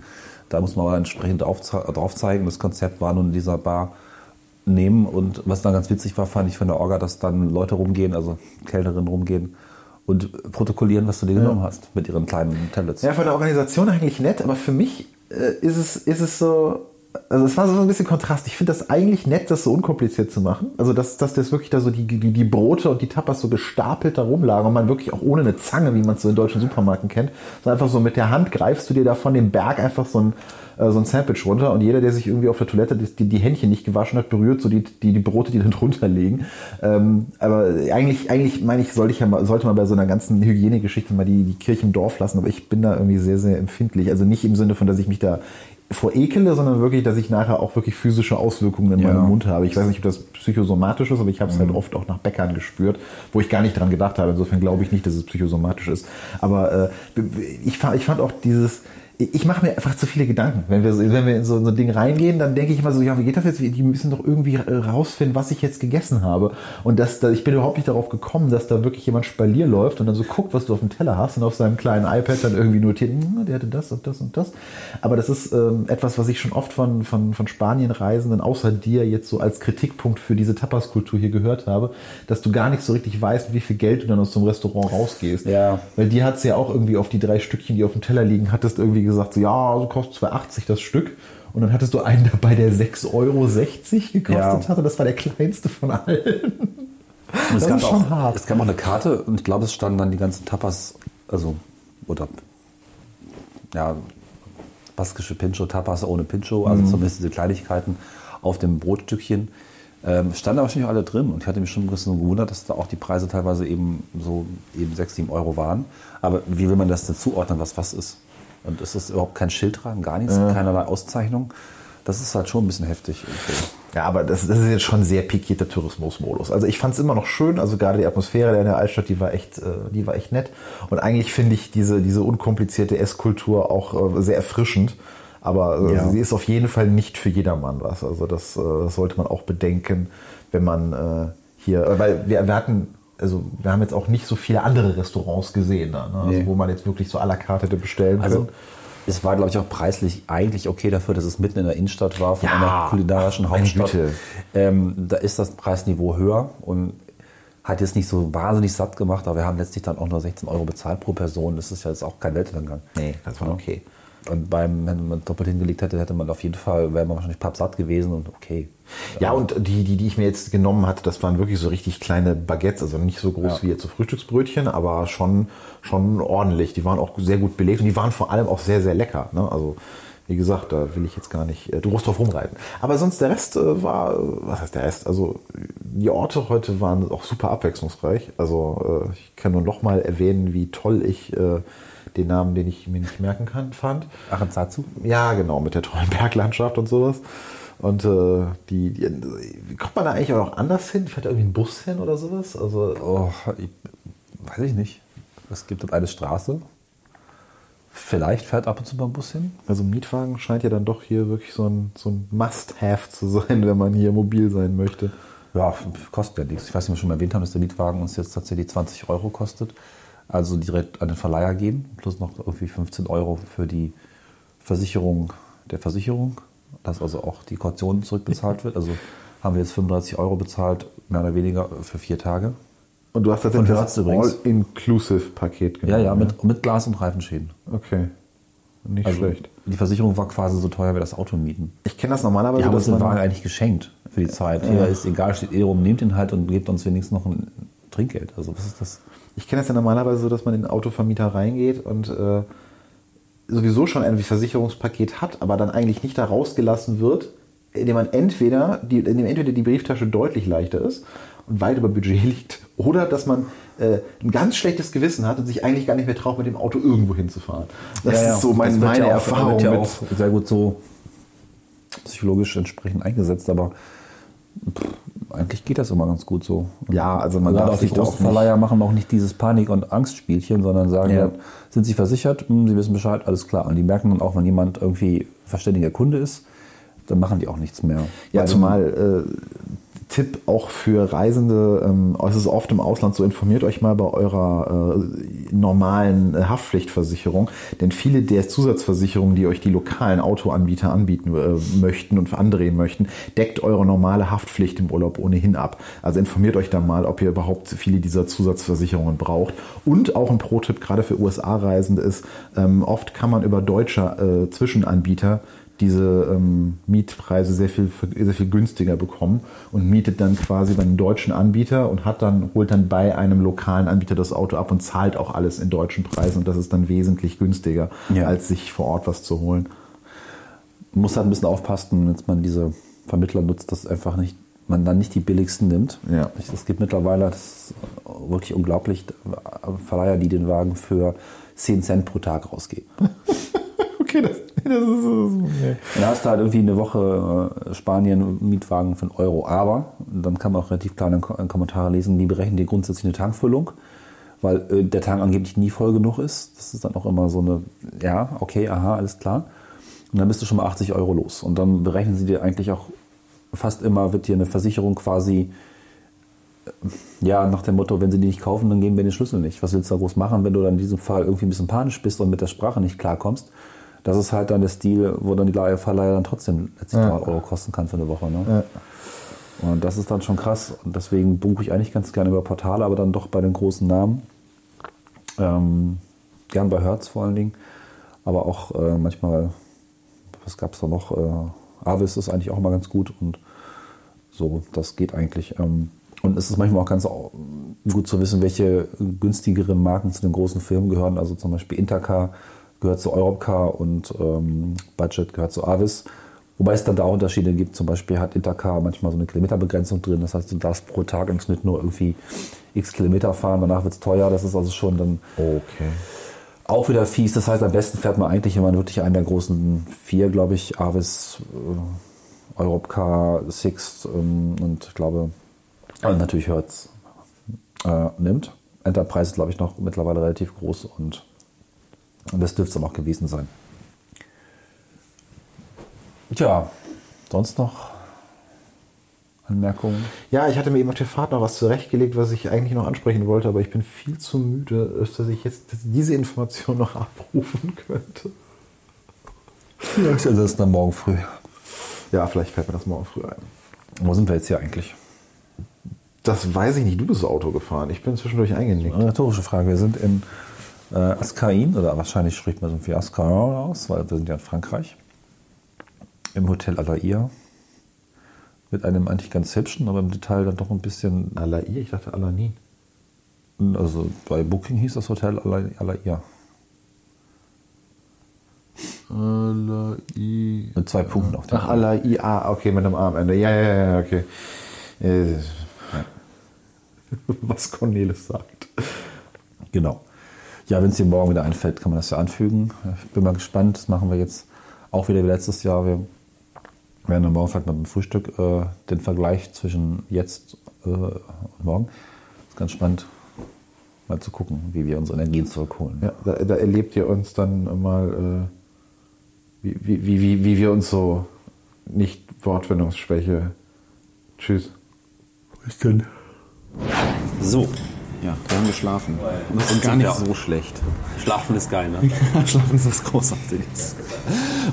Da muss man aber entsprechend drauf zeigen. Das Konzept war nun in dieser Bar nehmen. Und was dann ganz witzig war, fand ich von der Orga, dass dann Leute rumgehen, also Kellnerinnen rumgehen und protokollieren, was du dir genommen hast mit ihren kleinen Tablets. Ja, von der Organisation eigentlich nett, aber für mich äh, ist, es, ist es so. Also es war so ein bisschen Kontrast. Ich finde das eigentlich nett, das so unkompliziert zu machen. Also dass, dass das wirklich da so die, die, die Brote und die Tapas so gestapelt da rumlagen und man wirklich auch ohne eine Zange, wie man es so in deutschen Supermärkten kennt, sondern einfach so mit der Hand greifst du dir da von dem Berg einfach so ein, äh, so ein Sandwich runter und jeder, der sich irgendwie auf der Toilette die, die, die Händchen nicht gewaschen hat, berührt so die, die, die Brote, die dann [LAUGHS] drunter liegen. Ähm, aber eigentlich, eigentlich meine ich, sollte ich ja mal, sollte man bei so einer ganzen Hygienegeschichte mal die, die Kirche im Dorf lassen, aber ich bin da irgendwie sehr, sehr empfindlich. Also nicht im Sinne von, dass ich mich da vor ekele, sondern wirklich, dass ich nachher auch wirklich physische Auswirkungen in Ja. meinem Mund habe. Ich weiß nicht, ob das psychosomatisch ist, aber ich habe es halt oft auch nach Bäckern gespürt, wo ich gar nicht dran gedacht habe. Insofern glaube ich nicht, dass es psychosomatisch ist. Aber äh, ich, ich fand auch dieses, ich mache mir einfach zu viele Gedanken. Wenn wir, wenn wir in so, so ein Ding reingehen, dann denke ich immer so, ja, wie geht das jetzt? Die müssen doch irgendwie äh, rausfinden, was ich jetzt gegessen habe. Und das, da, ich bin überhaupt nicht darauf gekommen, dass da wirklich jemand Spalier läuft und dann so guckt, was du auf dem Teller hast und auf seinem kleinen iPad dann irgendwie notiert, "Hm, der hatte das und das und das. Aber das ist ähm, etwas, was ich schon oft von, von, von Spanienreisenden, außer dir, jetzt so als Kritikpunkt für diese Tapas-Kultur hier gehört habe, dass du gar nicht so richtig weißt, wie viel Geld du dann aus so einem Restaurant rausgehst. Ja. Weil die hat es ja auch irgendwie auf die drei Stückchen, die auf dem Teller liegen, hattest irgendwie gesagt, so, ja, so kostet 2,80 das Stück. Und dann hattest du einen dabei, der 6,60 Euro gekostet Ja. hatte. Das war der kleinste von allen. Und es Das gab auch, hart. Es gab auch eine Karte und ich glaube, es standen dann die ganzen Tapas, also, oder, ja, baskische Pincho, Tapas ohne Pincho, Mhm. also zumindest diese Kleinigkeiten auf dem Brotstückchen. Ähm, standen da wahrscheinlich alle drin und ich hatte mich schon ein bisschen gewundert, dass da auch die Preise teilweise eben so eben 6, 7 Euro waren. Aber wie will man das denn zuordnen, was was ist? Und ist das überhaupt kein Schild dran, gar nichts, keinerlei Auszeichnung? Das ist halt schon ein bisschen heftig. irgendwie. Ja, aber das, das ist jetzt schon sehr pikierter Tourismusmodus. Also ich fand es immer noch schön, also gerade die Atmosphäre in der Altstadt, die war echt, äh, die war echt nett. Und eigentlich finde ich diese, diese unkomplizierte Esskultur auch äh, sehr erfrischend. Aber äh, Ja. sie ist auf jeden Fall nicht für jedermann was. Also das, äh, das sollte man auch bedenken, wenn man äh, hier, äh, weil wir, wir hatten, also wir haben jetzt auch nicht so viele andere Restaurants gesehen, da, ne? also, Nee. wo man jetzt wirklich so à la carte hätte bestellen Also können. es war, glaube ich, auch preislich eigentlich okay dafür, dass es mitten in der Innenstadt war, von Ja, einer kulinarischen Hauptstadt. Ähm, da ist das Preisniveau höher und hat jetzt nicht so wahnsinnig satt gemacht, aber wir haben letztlich dann auch nur 16 Euro bezahlt pro Person. Das ist ja jetzt auch kein Weltuntergang. Nee, das war okay. Und beim, wenn man doppelt hingelegt hätte, hätte man auf jeden Fall, wäre man wahrscheinlich pappsatt gewesen und okay. Ja, und die, die, die ich mir jetzt genommen hatte, das waren wirklich so richtig kleine Baguettes, also nicht so groß Ja. wie jetzt so Frühstücksbrötchen, aber schon, schon ordentlich. Die waren auch sehr gut belegt und die waren vor allem auch sehr, sehr lecker. Ne? Also, wie gesagt, da will ich jetzt gar nicht äh, groß drauf rumreiten. Aber sonst der Rest äh, war, äh, was heißt der Rest? Also, die Orte heute waren auch super abwechslungsreich. Also, äh, ich kann nur noch mal erwähnen, wie toll ich äh, den Namen, den ich mir nicht merken kann, fand. Arenzatsu? Ja, genau, mit der tollen [LAUGHS] Berglandschaft und sowas. Und äh, die, die, wie kommt man da eigentlich auch anders hin? Fährt da irgendwie ein Bus hin oder sowas? Also, Oh, ich, weiß ich nicht. Es gibt dort eine Straße. Vielleicht fährt ab und zu mal ein Bus hin. also ein Mietwagen scheint ja dann doch hier wirklich so ein, so ein Must-Have zu sein, wenn man hier mobil sein möchte. Ja, kostet ja nichts. Ich weiß nicht, ob wir schon mal erwähnt haben, dass der Mietwagen uns jetzt tatsächlich 20 Euro kostet. Also direkt an den Verleiher gehen, plus noch irgendwie 15 Euro für die Versicherung der Versicherung, dass also auch die Kaution zurückbezahlt wird. Also haben wir jetzt 35 Euro bezahlt, mehr oder weniger für vier Tage. Und du hast tatsächlich das. All-Inclusive-Paket Ja, genommen. ja, mit, mit Glas und Reifenschäden. Okay, nicht Also schlecht. die Versicherung war quasi so teuer wie das Auto mieten. Ich kenne das normalerweise, Die haben uns den Wagen eigentlich geschenkt für die Zeit. Hier ist egal, steht eh rum, nehmt ihn halt und gebt uns wenigstens noch ein Trinkgeld. Also was ist das? Ich kenne das ja normalerweise so, dass man in den Autovermieter reingeht und äh, sowieso schon ein Versicherungspaket hat, aber dann eigentlich nicht da rausgelassen wird, indem man entweder die, indem entweder die Brieftasche deutlich leichter ist und weit über Budget [LAUGHS] liegt, oder dass man äh, ein ganz schlechtes Gewissen hat und sich eigentlich gar nicht mehr traut, mit dem Auto irgendwo hinzufahren. Das ist so mein, Das meine ja auch, Erfahrung. Wird ja auch sehr gut so psychologisch entsprechend eingesetzt, aber pff, eigentlich geht das immer ganz gut so. Ja, also man darf auch die sich auch großen Verleiher machen auch nicht dieses Panik- und Angstspielchen, sondern sagen, Ja. ja. sind sie versichert, Hm, sie wissen Bescheid, alles klar. Und die merken dann auch, wenn jemand irgendwie verständiger Kunde ist, dann machen die auch nichts mehr. Ja, Weil- zumal äh, Tipp auch für Reisende, ähm, es ist oft im Ausland so, informiert euch mal bei eurer äh, normalen äh, Haftpflichtversicherung, denn viele der Zusatzversicherungen, die euch die lokalen Autoanbieter anbieten äh, möchten und andrehen möchten, deckt eure normale Haftpflicht im Urlaub ohnehin ab. Also informiert euch da mal, ob ihr überhaupt viele dieser Zusatzversicherungen braucht. Und auch ein Pro-Tipp gerade für USA-Reisende ist, ähm, oft kann man über deutsche äh, Zwischenanbieter diese ähm, Mietpreise sehr viel, sehr viel günstiger bekommen und mietet dann quasi bei einem deutschen Anbieter und hat dann, holt dann bei einem lokalen Anbieter das Auto ab und zahlt auch alles in deutschen Preisen und das ist dann wesentlich günstiger, Ja. als sich vor Ort was zu holen. Man muss halt ein bisschen aufpassen, wenn man diese Vermittler nutzt, dass einfach nicht, man dann nicht die billigsten nimmt. Ja. Es gibt mittlerweile, das ist wirklich unglaublich, Verleiher, die den Wagen für 10 Cent pro Tag rausgeben. [LAUGHS] Okay, das, [LAUGHS] das ist so. Nee. Dann hast du halt irgendwie eine Woche äh, Spanien Mietwagen einen Euro. Aber, dann kann man auch relativ klar in den Ko- in den Kommentaren lesen, die berechnen dir grundsätzlich eine Tankfüllung, weil äh, der Tank angeblich nie voll genug ist. Das ist dann auch immer so eine, ja, okay, aha, alles klar. Und dann bist du schon mal 80 Euro los. Und dann berechnen sie dir eigentlich auch fast immer, wird dir eine Versicherung quasi, äh, ja, nach dem Motto, wenn sie die nicht kaufen, dann geben wir den Schlüssel nicht. Was willst du da groß machen, wenn du dann in diesem Fall irgendwie ein bisschen panisch bist und mit der Sprache nicht klarkommst? Das ist halt dann der Stil, wo dann die Leihe- Verleiher dann trotzdem letztlich 300 Euro kosten kann für eine Woche. Ne? Und das ist dann schon krass. Und deswegen buche ich eigentlich ganz gerne über Portale, aber dann doch bei den großen Namen. Ähm, gern bei Hertz vor allen Dingen. Aber auch äh, manchmal, was gab es da noch? Äh, Avis ist eigentlich auch mal ganz gut. Und so, das geht eigentlich. Ähm, und es ist manchmal auch ganz gut zu wissen, welche günstigeren Marken zu den großen Firmen gehören. Also zum Beispiel Intercar gehört zu Europcar und ähm, Budget gehört zu Avis. Wobei es dann da auch Unterschiede gibt. Zum Beispiel hat Intercar manchmal so eine Kilometerbegrenzung drin. Das heißt, du darfst pro Tag im Schnitt nur irgendwie x Kilometer fahren. Danach wird es teuer. Das ist also schon dann Okay. auch wieder fies. Das heißt, am besten fährt man eigentlich, wenn man wirklich einen der großen vier, glaube ich, Avis, äh, Europcar, Sixt ähm, und ich glaube, und natürlich Hertz äh, nimmt. Enterprise ist, glaube ich, noch mittlerweile relativ groß und, und das dürfte es dann auch gewesen sein. Tja, sonst noch Anmerkungen? Ja, ich hatte mir eben auf der Fahrt noch was zurechtgelegt, was ich eigentlich noch ansprechen wollte, aber ich bin viel zu müde, dass ich jetzt diese Information noch [LAUGHS] abrufen könnte. Das ist dann morgen früh. Ja, vielleicht fällt mir das morgen früh ein. Wo sind wir jetzt hier eigentlich? Das weiß ich nicht. Du bist Auto gefahren. Ich bin zwischendurch eingenickt. Eine rhetorische Frage. Wir sind in äh, Ascain, oder wahrscheinlich spricht man so wie Ascain aus, weil wir sind ja in Frankreich. Im Hotel Alaïa. Mit einem eigentlich ganz hübschen, aber im Detail dann doch ein bisschen. Alaï? Ich dachte Alanin. Also bei Booking hieß das Hotel Ala- Alaïa. Alaï. Mit zwei Punkten auf dem Ach, Alaï. Ah, okay, mit einem A am Ende. Ja, ja, ja, okay. Äh, [LAUGHS] Was Cornelis sagt. Genau. Ja, wenn es dir morgen wieder einfällt, kann man das ja anfügen. Ich bin mal gespannt. Das machen wir jetzt auch wieder wie letztes Jahr. Wir werden dann morgen vielleicht mal beim Frühstück äh, den Vergleich zwischen jetzt äh, und morgen. ist ganz spannend, mal zu gucken, wie wir unsere Energien zurückholen. Ja, da, da erlebt ihr uns dann mal, äh, wie, wie, wie, wie, wie wir uns so nicht Wortfindungsschwäche. Tschüss. Bis denn. So. Ja, wir haben geschlafen. Und das ist gar nicht so schlecht. Schlafen ist geil, ne? [LAUGHS] Schlafen ist was Großartiges.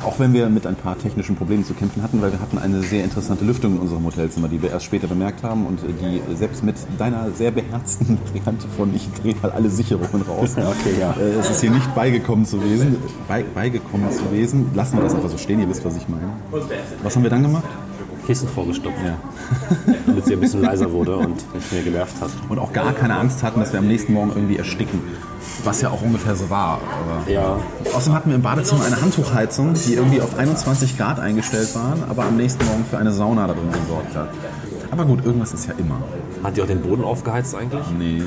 Auch wenn wir mit ein paar technischen Problemen zu kämpfen hatten, weil wir hatten eine sehr interessante Lüftung in unserem Hotelzimmer, die wir erst später bemerkt haben und die selbst mit deiner sehr beherzten [LAUGHS] Variante von ich drehe mal alle Sicherungen raus. Okay, ja. Äh, Es ist hier nicht beigekommen zu wesen. Bei, beigekommen zu wesen. Lassen wir das einfach so stehen, ihr wisst, was ich meine. Was haben wir dann gemacht? Kissen vorgestopft. [LAUGHS] Damit sie ein bisschen leiser wurde und nicht mehr genervt hat. Und auch gar keine Angst hatten, dass wir am nächsten Morgen irgendwie ersticken. Was ja auch ungefähr so war. Ja, Außerdem hatten wir im Badezimmer eine Handtuchheizung, die irgendwie auf 21 Grad eingestellt waren, aber am nächsten Morgen für eine Sauna da drin gesorgt hat. Aber gut, irgendwas ist ja immer. hat die auch den Boden aufgeheizt eigentlich? Nee.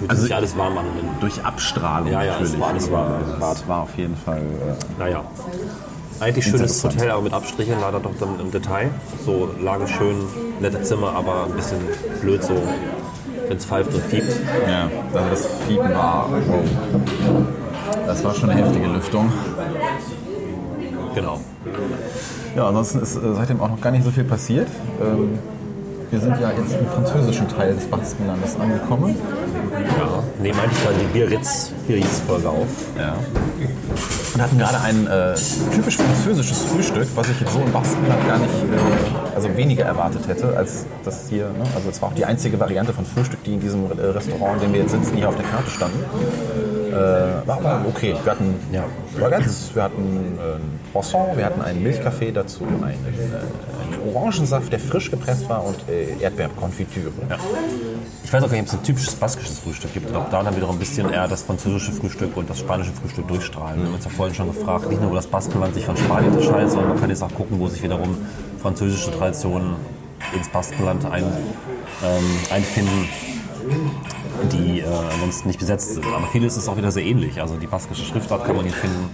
Fühlt Also- sich alles warm an. Durch Abstrahlung Ja, ja, es natürlich. war alles warm. Es war auf jeden Fall. Äh, Naja. Eigentlich schönes. Hotel, aber mit Abstrichen leider doch dann im Detail. So Lage schön, nette Zimmer, aber ein bisschen blöd so, wenn es pfeift und fiebt. Ja, also das Fiepen war. Wow. Das war schon eine heftige Lüftung. Genau. Ja, ansonsten ist äh, seitdem auch noch gar nicht so viel passiert. Ähm, wir sind ja jetzt im französischen Teil des Baskenlandes angekommen. Ja. Nehmen eigentlich dann die Biarritz, Biarritz-Folge auf. Ja. Und hatten gerade ein äh, typisch französisches Frühstück, was ich jetzt so im Baskenland gar nicht, äh, also weniger erwartet hätte als das hier. Ne? Also es war auch die einzige Variante von Frühstück, die in diesem äh, Restaurant, in dem wir jetzt sitzen, hier auf der Karte standen. Äh, war aber okay. Wir hatten ja, Baguettes, wir hatten äh, ein Croissant, wir hatten einen Milchkaffee dazu, einen, äh, einen Orangensaft, der frisch gepresst war und äh, Erdbeerkonfitüre. Ja. Ich weiß auch gar nicht, ob es ein typisches baskisches Frühstück gibt. Ich glaube, da dann wiederum ein bisschen eher das französische Frühstück und das spanische Frühstück durchstrahlen. Wir haben uns ja vorhin schon gefragt, nicht nur, wo das Baskenland sich von Spanien unterscheidet, sondern man kann jetzt auch gucken, wo sich wiederum französische Traditionen ins Baskenland ein, ähm, einfinden, die äh, ansonsten nicht besetzt sind. Aber vieles ist auch wieder sehr ähnlich. Also die baskische Schriftart kann man hier finden.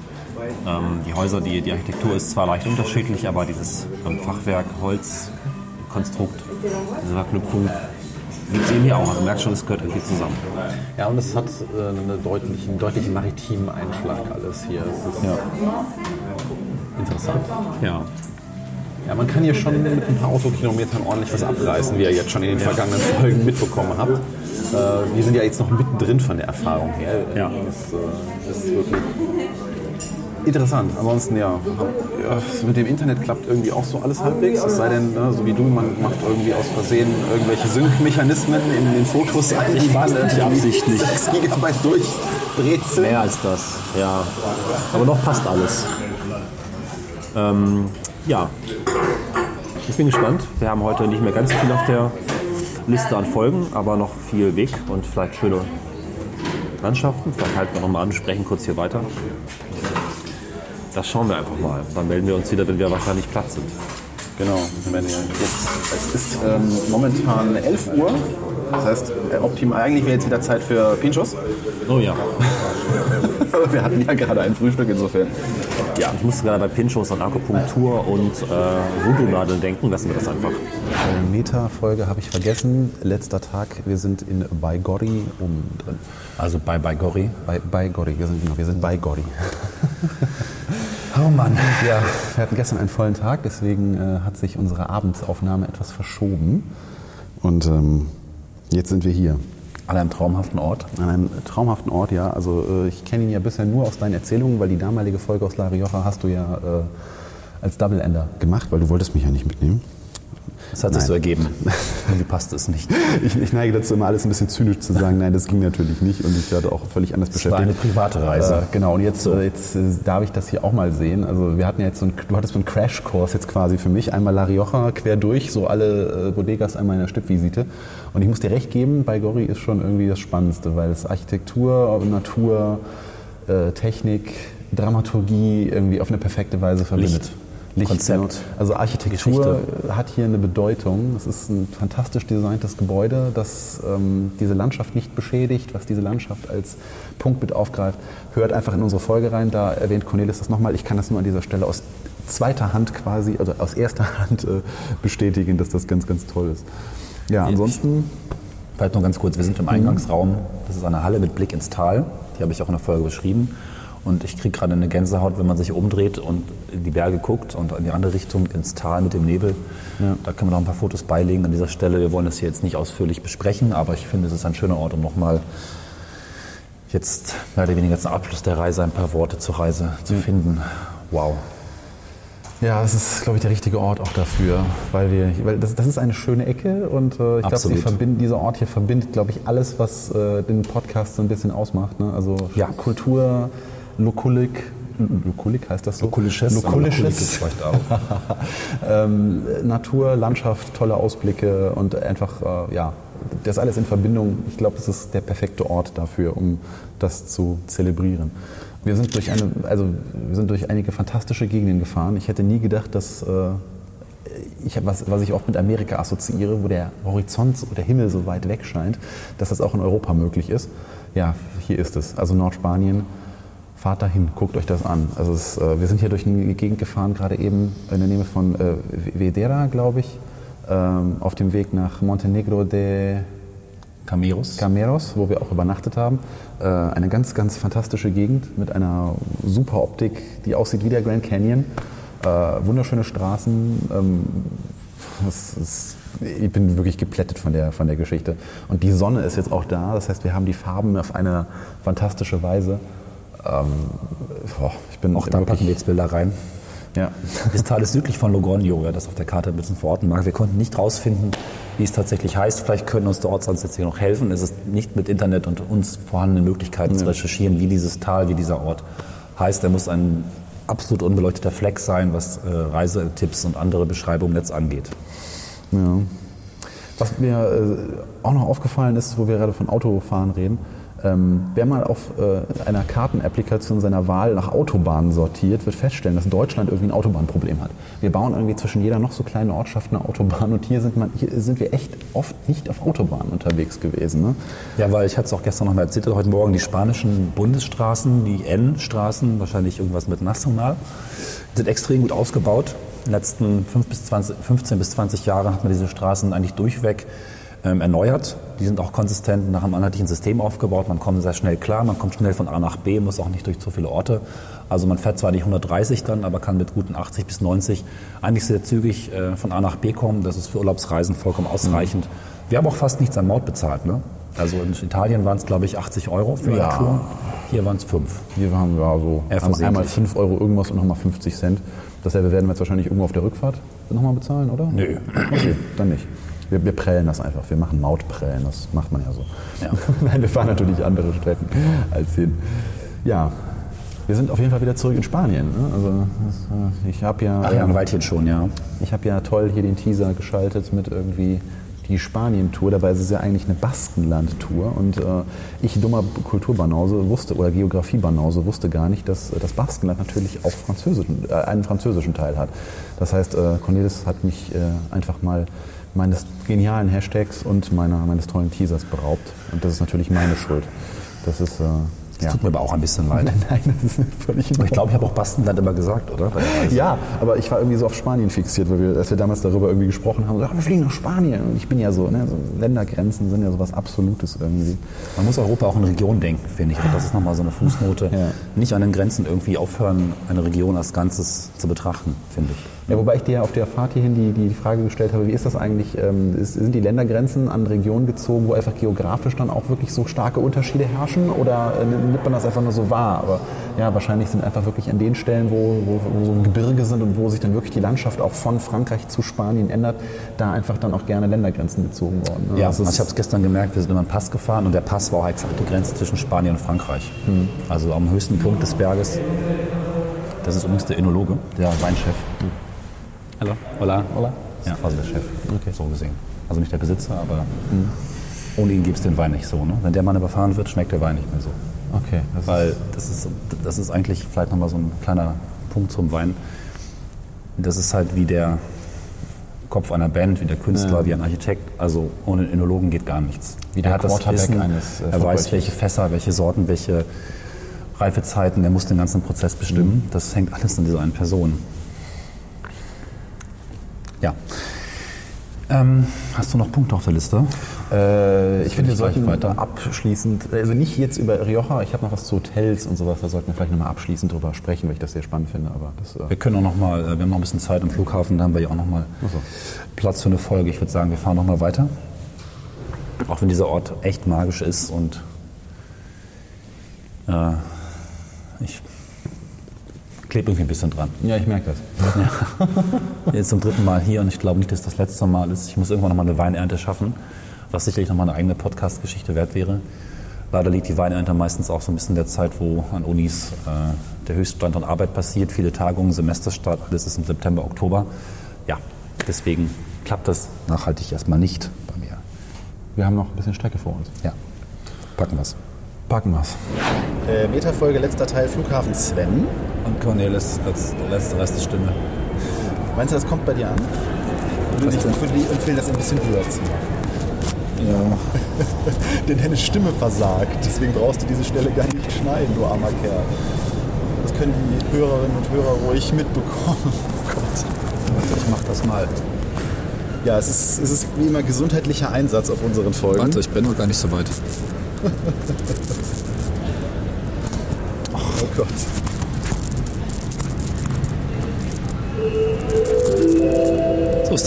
Ähm, die Häuser, die, die Architektur ist zwar leicht unterschiedlich, aber dieses ähm, Fachwerk, Holzkonstrukt, diese Verknüpfung gibt es eben hier auch. Also merkt schon, es gehört irgendwie zusammen. Ja, und es hat äh, einen deutlichen, deutlichen maritimen Einschlag alles hier. Es ist interessant. Ja. Ja, man kann hier schon mit ein paar Autokilometern ordentlich was abreißen, wie ihr jetzt schon in den vergangenen Folgen mitbekommen habt. Äh, wir sind ja jetzt noch mittendrin von der Erfahrung her. Ja. Das äh, ist wirklich interessant. Ansonsten, ja, mit dem Internet klappt irgendwie auch so alles halbwegs. Es sei denn, ne, so wie du, man macht irgendwie aus Versehen irgendwelche Sync-Mechanismen in den Fotos ein. Die waren [LAUGHS] nicht absichtlich. 6 Gigabyte durchbrezeln. Mehr als das, ja. Aber noch passt alles. Ähm, ja. Ich bin gespannt. Wir haben heute nicht mehr ganz viel auf der Liste an Folgen, aber noch viel Weg und vielleicht schöne Landschaften. Vielleicht halten wir nochmal an, sprechen kurz hier weiter. Das schauen wir einfach mal. Dann melden wir uns wieder, wenn wir wahrscheinlich platt sind. Genau, ich meine, jetzt, es ist ähm, momentan 11 Uhr. Das heißt, äh, optimal, eigentlich wäre jetzt wieder Zeit für Pinchos. Oh ja. [LAUGHS] [LAUGHS] Aber wir hatten ja gerade ein Frühstück, insofern. Ja, ich musste gerade bei Pinchos an Akupunktur und äh, Voodoo-Nadeln denken. Lassen wir das einfach. Eine Meta-Folge habe ich vergessen. Letzter Tag, wir sind in Baigori oben drin. Also bei bei Gori. Bei, bei Gori, wir sind, genau, wir sind bei Gori. [LAUGHS] Oh Mann. Ja, wir hatten gestern einen vollen Tag, deswegen äh, hat sich unsere Abendsaufnahme etwas verschoben. Und ähm, jetzt sind wir hier. An einem traumhaften Ort. An einem traumhaften Ort, ja. Also äh, ich kenne ihn ja bisher nur aus deinen Erzählungen, weil die damalige Folge aus La Rioja hast du ja äh, als Double Ender gemacht, weil du wolltest mich ja nicht mitnehmen. Das hat sich Nein. so ergeben. [LAUGHS] Irgendwie passt es nicht. Ich, ich neige dazu immer alles ein bisschen zynisch zu sagen, nein, das ging natürlich nicht und ich hatte auch völlig anders Das war beschäftigt. eine private Reise. Äh, genau, und jetzt, äh, jetzt äh, darf ich das hier auch mal sehen. Also wir hatten ja jetzt so einen, du hattest so einen Crashkurs jetzt quasi für mich. Einmal La Rioja quer durch, so alle äh, Bodegas einmal in der Stippvisite. Und ich muss dir recht geben, bei Gori ist schon irgendwie das Spannendste, weil es Architektur, Natur, äh, Technik, Dramaturgie irgendwie auf eine perfekte Weise verbindet. Licht, Konzept, genau. Also Architektur hat hier eine Bedeutung. Es ist ein fantastisch designtes Gebäude, das ähm, diese Landschaft nicht beschädigt, was diese Landschaft als Punkt mit aufgreift. Hört einfach in unsere Folge rein, da erwähnt Cornelis das nochmal. Ich kann das nur an dieser Stelle aus zweiter Hand quasi, also aus erster [LAUGHS] Hand äh, bestätigen, dass das ganz, ganz toll ist. Ja, ansonsten, Vielleicht noch ganz kurz, wir sind im Eingangsraum. Das ist eine Halle mit Blick ins Tal. Die habe ich auch in der Folge beschrieben. Und ich kriege gerade eine Gänsehaut, wenn man sich umdreht und in die Berge guckt und in die andere Richtung ins Tal mit dem Nebel. Da können wir noch ein paar Fotos beilegen an dieser Stelle. Wir wollen das hier jetzt nicht ausführlich besprechen, aber ich finde, es ist ein schöner Ort, um nochmal jetzt mehr oder weniger zum Abschluss der Reise ein paar Worte zur Reise zu finden. Wow. ja, das ist, glaube ich, der richtige Ort auch dafür, weil wir, weil das, das ist eine schöne Ecke und äh, ich glaube, dieser Ort hier verbindet, glaube ich, alles, was äh, den Podcast so ein bisschen ausmacht. Ne? Also Ja. Kultur, Lokulik, Lokulik heißt das so? Vielleicht auch. [LAUGHS] ähm, Natur, Landschaft, tolle Ausblicke und einfach, äh, ja, das alles in Verbindung. Ich glaube, das ist der perfekte Ort dafür, um das zu zelebrieren. Wir sind durch, eine, also wir sind durch einige fantastische Gegenden gefahren. Ich hätte nie gedacht, dass äh, ich, was, was ich oft mit Amerika assoziiere, wo der Horizont, so- der Himmel so weit weg scheint, dass das auch in Europa möglich ist. Ja, hier ist es. Also Nordspanien, Fahrt dahin, guckt euch das an. Also es, äh, wir sind hier durch eine Gegend gefahren, gerade eben in der Nähe von äh, Vedera, glaube ich, ähm, auf dem Weg nach Montenegro de Cameros. Cameros, wo wir auch übernachtet haben. Äh, eine ganz, ganz fantastische Gegend mit einer super Optik, die aussieht wie der Grand Canyon. Äh, wunderschöne Straßen. Ähm, das ist, ich bin wirklich geplättet von der, von der Geschichte. Und die Sonne ist jetzt auch da. Das heißt, wir haben die Farben auf eine fantastische Weise. Ähm, boah, ich bin Auch da packen wir jetzt Bilder rein. Ja. [LAUGHS] Das Tal ist südlich von Logogno, wer das auf der Karte ein bisschen verorten mag. Wir konnten nicht rausfinden, wie es tatsächlich heißt. Vielleicht können uns der Ortsansätze hier noch helfen. Es ist nicht mit Internet und uns vorhandenen Möglichkeiten zu recherchieren, wie dieses Tal, wie dieser Ort heißt. Er muss ein absolut unbeleuchteter Fleck sein, was äh, Reisetipps und andere Beschreibungen im Netz angeht. Ja. Was mir äh, auch noch aufgefallen ist, wo wir gerade von Autofahren reden, ähm, wer mal auf äh, einer Kartenapplikation seiner Wahl nach Autobahnen sortiert, wird feststellen, dass Deutschland irgendwie ein Autobahnproblem hat. Wir bauen irgendwie zwischen jeder noch so kleinen Ortschaft eine Autobahn und hier sind, man, hier sind wir echt oft nicht auf Autobahnen unterwegs gewesen. Ne? Ja, weil ich hatte es auch gestern noch mal erzählt, heute Morgen die spanischen Bundesstraßen, die N-Straßen, wahrscheinlich irgendwas mit National, sind extrem gut ausgebaut. In den letzten 5 bis 20, 15 bis 20 Jahren hat man diese Straßen eigentlich durchweg ähm, erneuert. Die sind auch konsistent nach einem einheitlichen System aufgebaut. Man kommt sehr schnell klar, man kommt schnell von A nach B, muss auch nicht durch zu viele Orte. Also man fährt zwar nicht 130 dann, aber kann mit guten 80 bis 90 eigentlich sehr zügig äh, von A nach B kommen. Das ist für Urlaubsreisen vollkommen ausreichend. Wir haben auch fast nichts an Maut bezahlt. Ne? Also in Italien waren es, glaube ich, 80 Euro für Ja. eine Tour. Hier waren es 5. Hier haben wir also einmal versehentlich. 5 Euro irgendwas und nochmal 50 Cent. Dasselbe werden wir jetzt wahrscheinlich irgendwo auf der Rückfahrt nochmal bezahlen, oder? Nö. Okay, dann nicht. Wir, wir prellen das einfach. Wir machen Mautprellen, das macht man ja so. Ja. [LAUGHS] Nein, wir fahren natürlich andere Strecken als hin. Ja, wir sind auf jeden Fall wieder zurück in Spanien. Ne? Also äh, ich habe ja, Ach ja, ein Weilchen schon, ja. ich habe ja toll hier den Teaser geschaltet mit irgendwie die Spanien-Tour. Dabei ist es ja eigentlich eine Baskenland-Tour. Und äh, ich, dummer Kulturbanause, wusste, oder Geografiebanause, wusste gar nicht, dass äh, das Baskenland natürlich auch französischen, äh, einen französischen Teil hat. Das heißt, äh, Cornelis hat mich äh, einfach mal meines genialen Hashtags und meiner, meines tollen Teasers beraubt. Und das ist natürlich meine Schuld. Das ist, äh, ja. Tut mir aber auch ein bisschen leid. [LAUGHS] Nein, das ist völlig in Aber ich glaube, ich habe auch Bastenland immer gesagt, oder? Ja, aber ich war irgendwie so auf Spanien fixiert, weil wir, als wir damals darüber irgendwie gesprochen haben, so, ja, wir fliegen nach Spanien. Und ich bin ja so, ne, so Ländergrenzen sind ja sowas Absolutes irgendwie. Man muss Europa auch in Regionen denken, finde ich. Und das ist nochmal so eine Fußnote. Ja. Nicht an den Grenzen irgendwie aufhören, eine Region als Ganzes zu betrachten, finde ich. Ja, wobei ich dir auf der Fahrt hierhin die, die, die Frage gestellt habe, wie ist das eigentlich, ähm, ist, sind die Ländergrenzen an Regionen gezogen, wo einfach geografisch dann auch wirklich so starke Unterschiede herrschen oder äh, nimmt man das einfach nur so wahr? Aber ja, wahrscheinlich sind einfach wirklich an den Stellen, wo, wo, wo so Gebirge sind und wo sich dann wirklich die Landschaft auch von Frankreich zu Spanien ändert, da einfach dann auch gerne Ländergrenzen gezogen worden. ne? Ja, also ich habe es gestern gemerkt, wir sind über einen Pass gefahren und der Pass war auch exakt die Grenze zwischen Spanien und Frankreich. Also am höchsten Punkt des Berges. Das ist übrigens der Önologe, der Weinchef. Hallo. Hola. Hola. Ja, quasi der Chef. Okay. So gesehen. Also nicht der Besitzer, aber ohne ihn gibt es den Wein nicht so. Ne? Wenn der Mann überfahren wird, schmeckt der Wein nicht mehr so. okay, das Weil das ist, das ist eigentlich vielleicht nochmal so ein kleiner Punkt zum Wein. Das ist halt wie der Kopf einer Band, wie der Künstler, wie ein Architekt. Also ohne einen Önologen geht gar nichts. Wie der er hat das Wissen, eines, äh, er weiß, welche Fässer, welche Sorten, welche Reifezeiten, er muss den ganzen Prozess bestimmen. Das hängt alles an dieser einen Person. Ja. Ähm, hast du noch Punkte auf der Liste? Äh, ich finde, wir sollten weiter. abschließend, also nicht jetzt über Rioja, ich habe noch was zu Hotels und sowas, da sollten wir vielleicht nochmal abschließend drüber sprechen, weil ich das sehr spannend finde. Aber das, äh, Wir können auch noch mal, äh, wir haben noch ein bisschen Zeit am Flughafen, da haben wir ja auch noch mal Platz für eine Folge. Ich würde sagen, wir fahren noch mal weiter. Auch wenn dieser Ort echt magisch ist und äh, ich klebe irgendwie ein bisschen dran. ja, ich merke das. Jetzt zum dritten Mal hier und ich glaube nicht, dass das letzte Mal ist. Ich muss irgendwann noch mal eine Weinernte schaffen, was sicherlich noch mal eine eigene Podcast-Geschichte wert wäre. Leider liegt die Weinernte meistens auch so ein bisschen in der Zeit, wo an Unis äh, der Höchststand an Arbeit passiert. Viele Tagungen, Semesterstart, alles ist im September, Oktober. Ja, deswegen klappt das nachhaltig erstmal nicht bei mir. Wir haben noch ein bisschen Strecke vor uns. Ja, packen wir's. Packen wir's. Äh, Metafolge, letzter Teil, Flughafen Sven. Und Cornelis als letzte Reststimme. Meinst du, das kommt bei dir an? Würde ich würde empfehlen, das ein bisschen höher zu machen. Ja, [LAUGHS] Denn deine Stimme versagt. Deswegen brauchst du diese Stelle gar nicht schneiden, du armer Kerl. können die Hörerinnen und Hörer ruhig mitbekommen. [LAUGHS] Oh Gott. Ich mach das mal. Ja, es ist, es ist wie immer gesundheitlicher Einsatz auf unseren Folgen. Warte, ich bin noch gar nicht so weit. [LAUGHS] Oh Gott.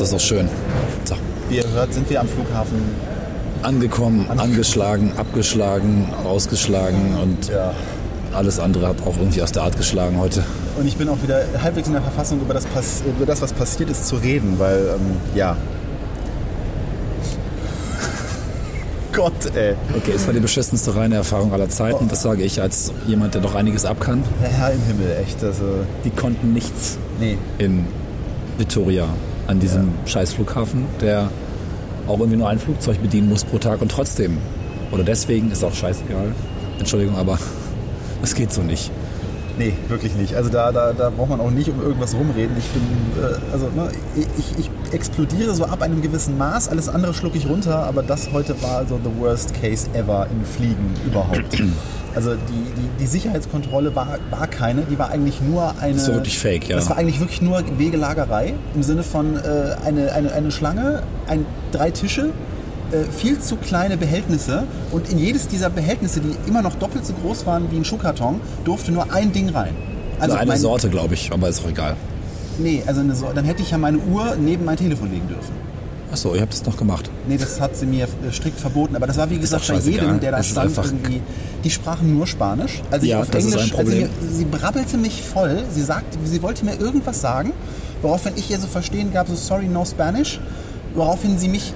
Das doch schön. So. Wie ihr hört, sind wir am Flughafen. Angekommen, angeschlagen, abgeschlagen, ausgeschlagen und Ja. alles andere hat auch irgendwie aus der Art geschlagen heute. Und ich bin auch wieder halbwegs in der Verfassung, über das, über das was passiert ist, zu reden, weil, ähm, ja. [LAUGHS] Gott, ey. Okay, es war die beschissenste reine Erfahrung aller Zeiten. Das sage ich als jemand, der doch einiges ab kann. Der Herr im Himmel, echt. Also, Die konnten nichts nee. in Vitoria an diesem scheiß Flughafen, der auch irgendwie nur ein Flugzeug bedienen muss pro Tag und trotzdem. Oder deswegen ist auch scheißegal. Entschuldigung, aber [LAUGHS] das geht so nicht. Nee, wirklich nicht. Also da, da, da braucht man auch nicht um irgendwas rumreden. Ich bin, äh, also ne, ich, ich explodiere so ab einem gewissen Maß. Alles andere schlucke ich runter, aber das heute war so the worst case ever im Fliegen überhaupt. [CLEARS THROAT] Also die, die, die Sicherheitskontrolle war, war keine, die war eigentlich nur eine... Das war wirklich fake, ja. Das war eigentlich wirklich nur Wegelagerei im Sinne von äh, eine, eine, eine Schlange, ein, drei Tische, äh, viel zu kleine Behältnisse und in jedes dieser Behältnisse, die immer noch doppelt so groß waren wie ein Schuhkarton, durfte nur ein Ding rein. Also eine mein- Sorte, glaube ich, aber ist auch egal. Nee, also eine, dann hätte ich ja meine Uhr neben mein Telefon legen dürfen. Achso, ihr habt das noch gemacht. Nee, das hat sie mir äh, strikt verboten. Aber das war wie gesagt bei jedem, der da Es ist stand, einfach- irgendwie. Die sprachen nur Spanisch. Also ich Ja, auf das ist Englisch, ein also Problem. sie, sie brabbelte mich voll. Sie sagte, sie wollte mir irgendwas sagen, woraufhin ich ihr so verstehen gab, so sorry, no Spanish. Woraufhin sie mich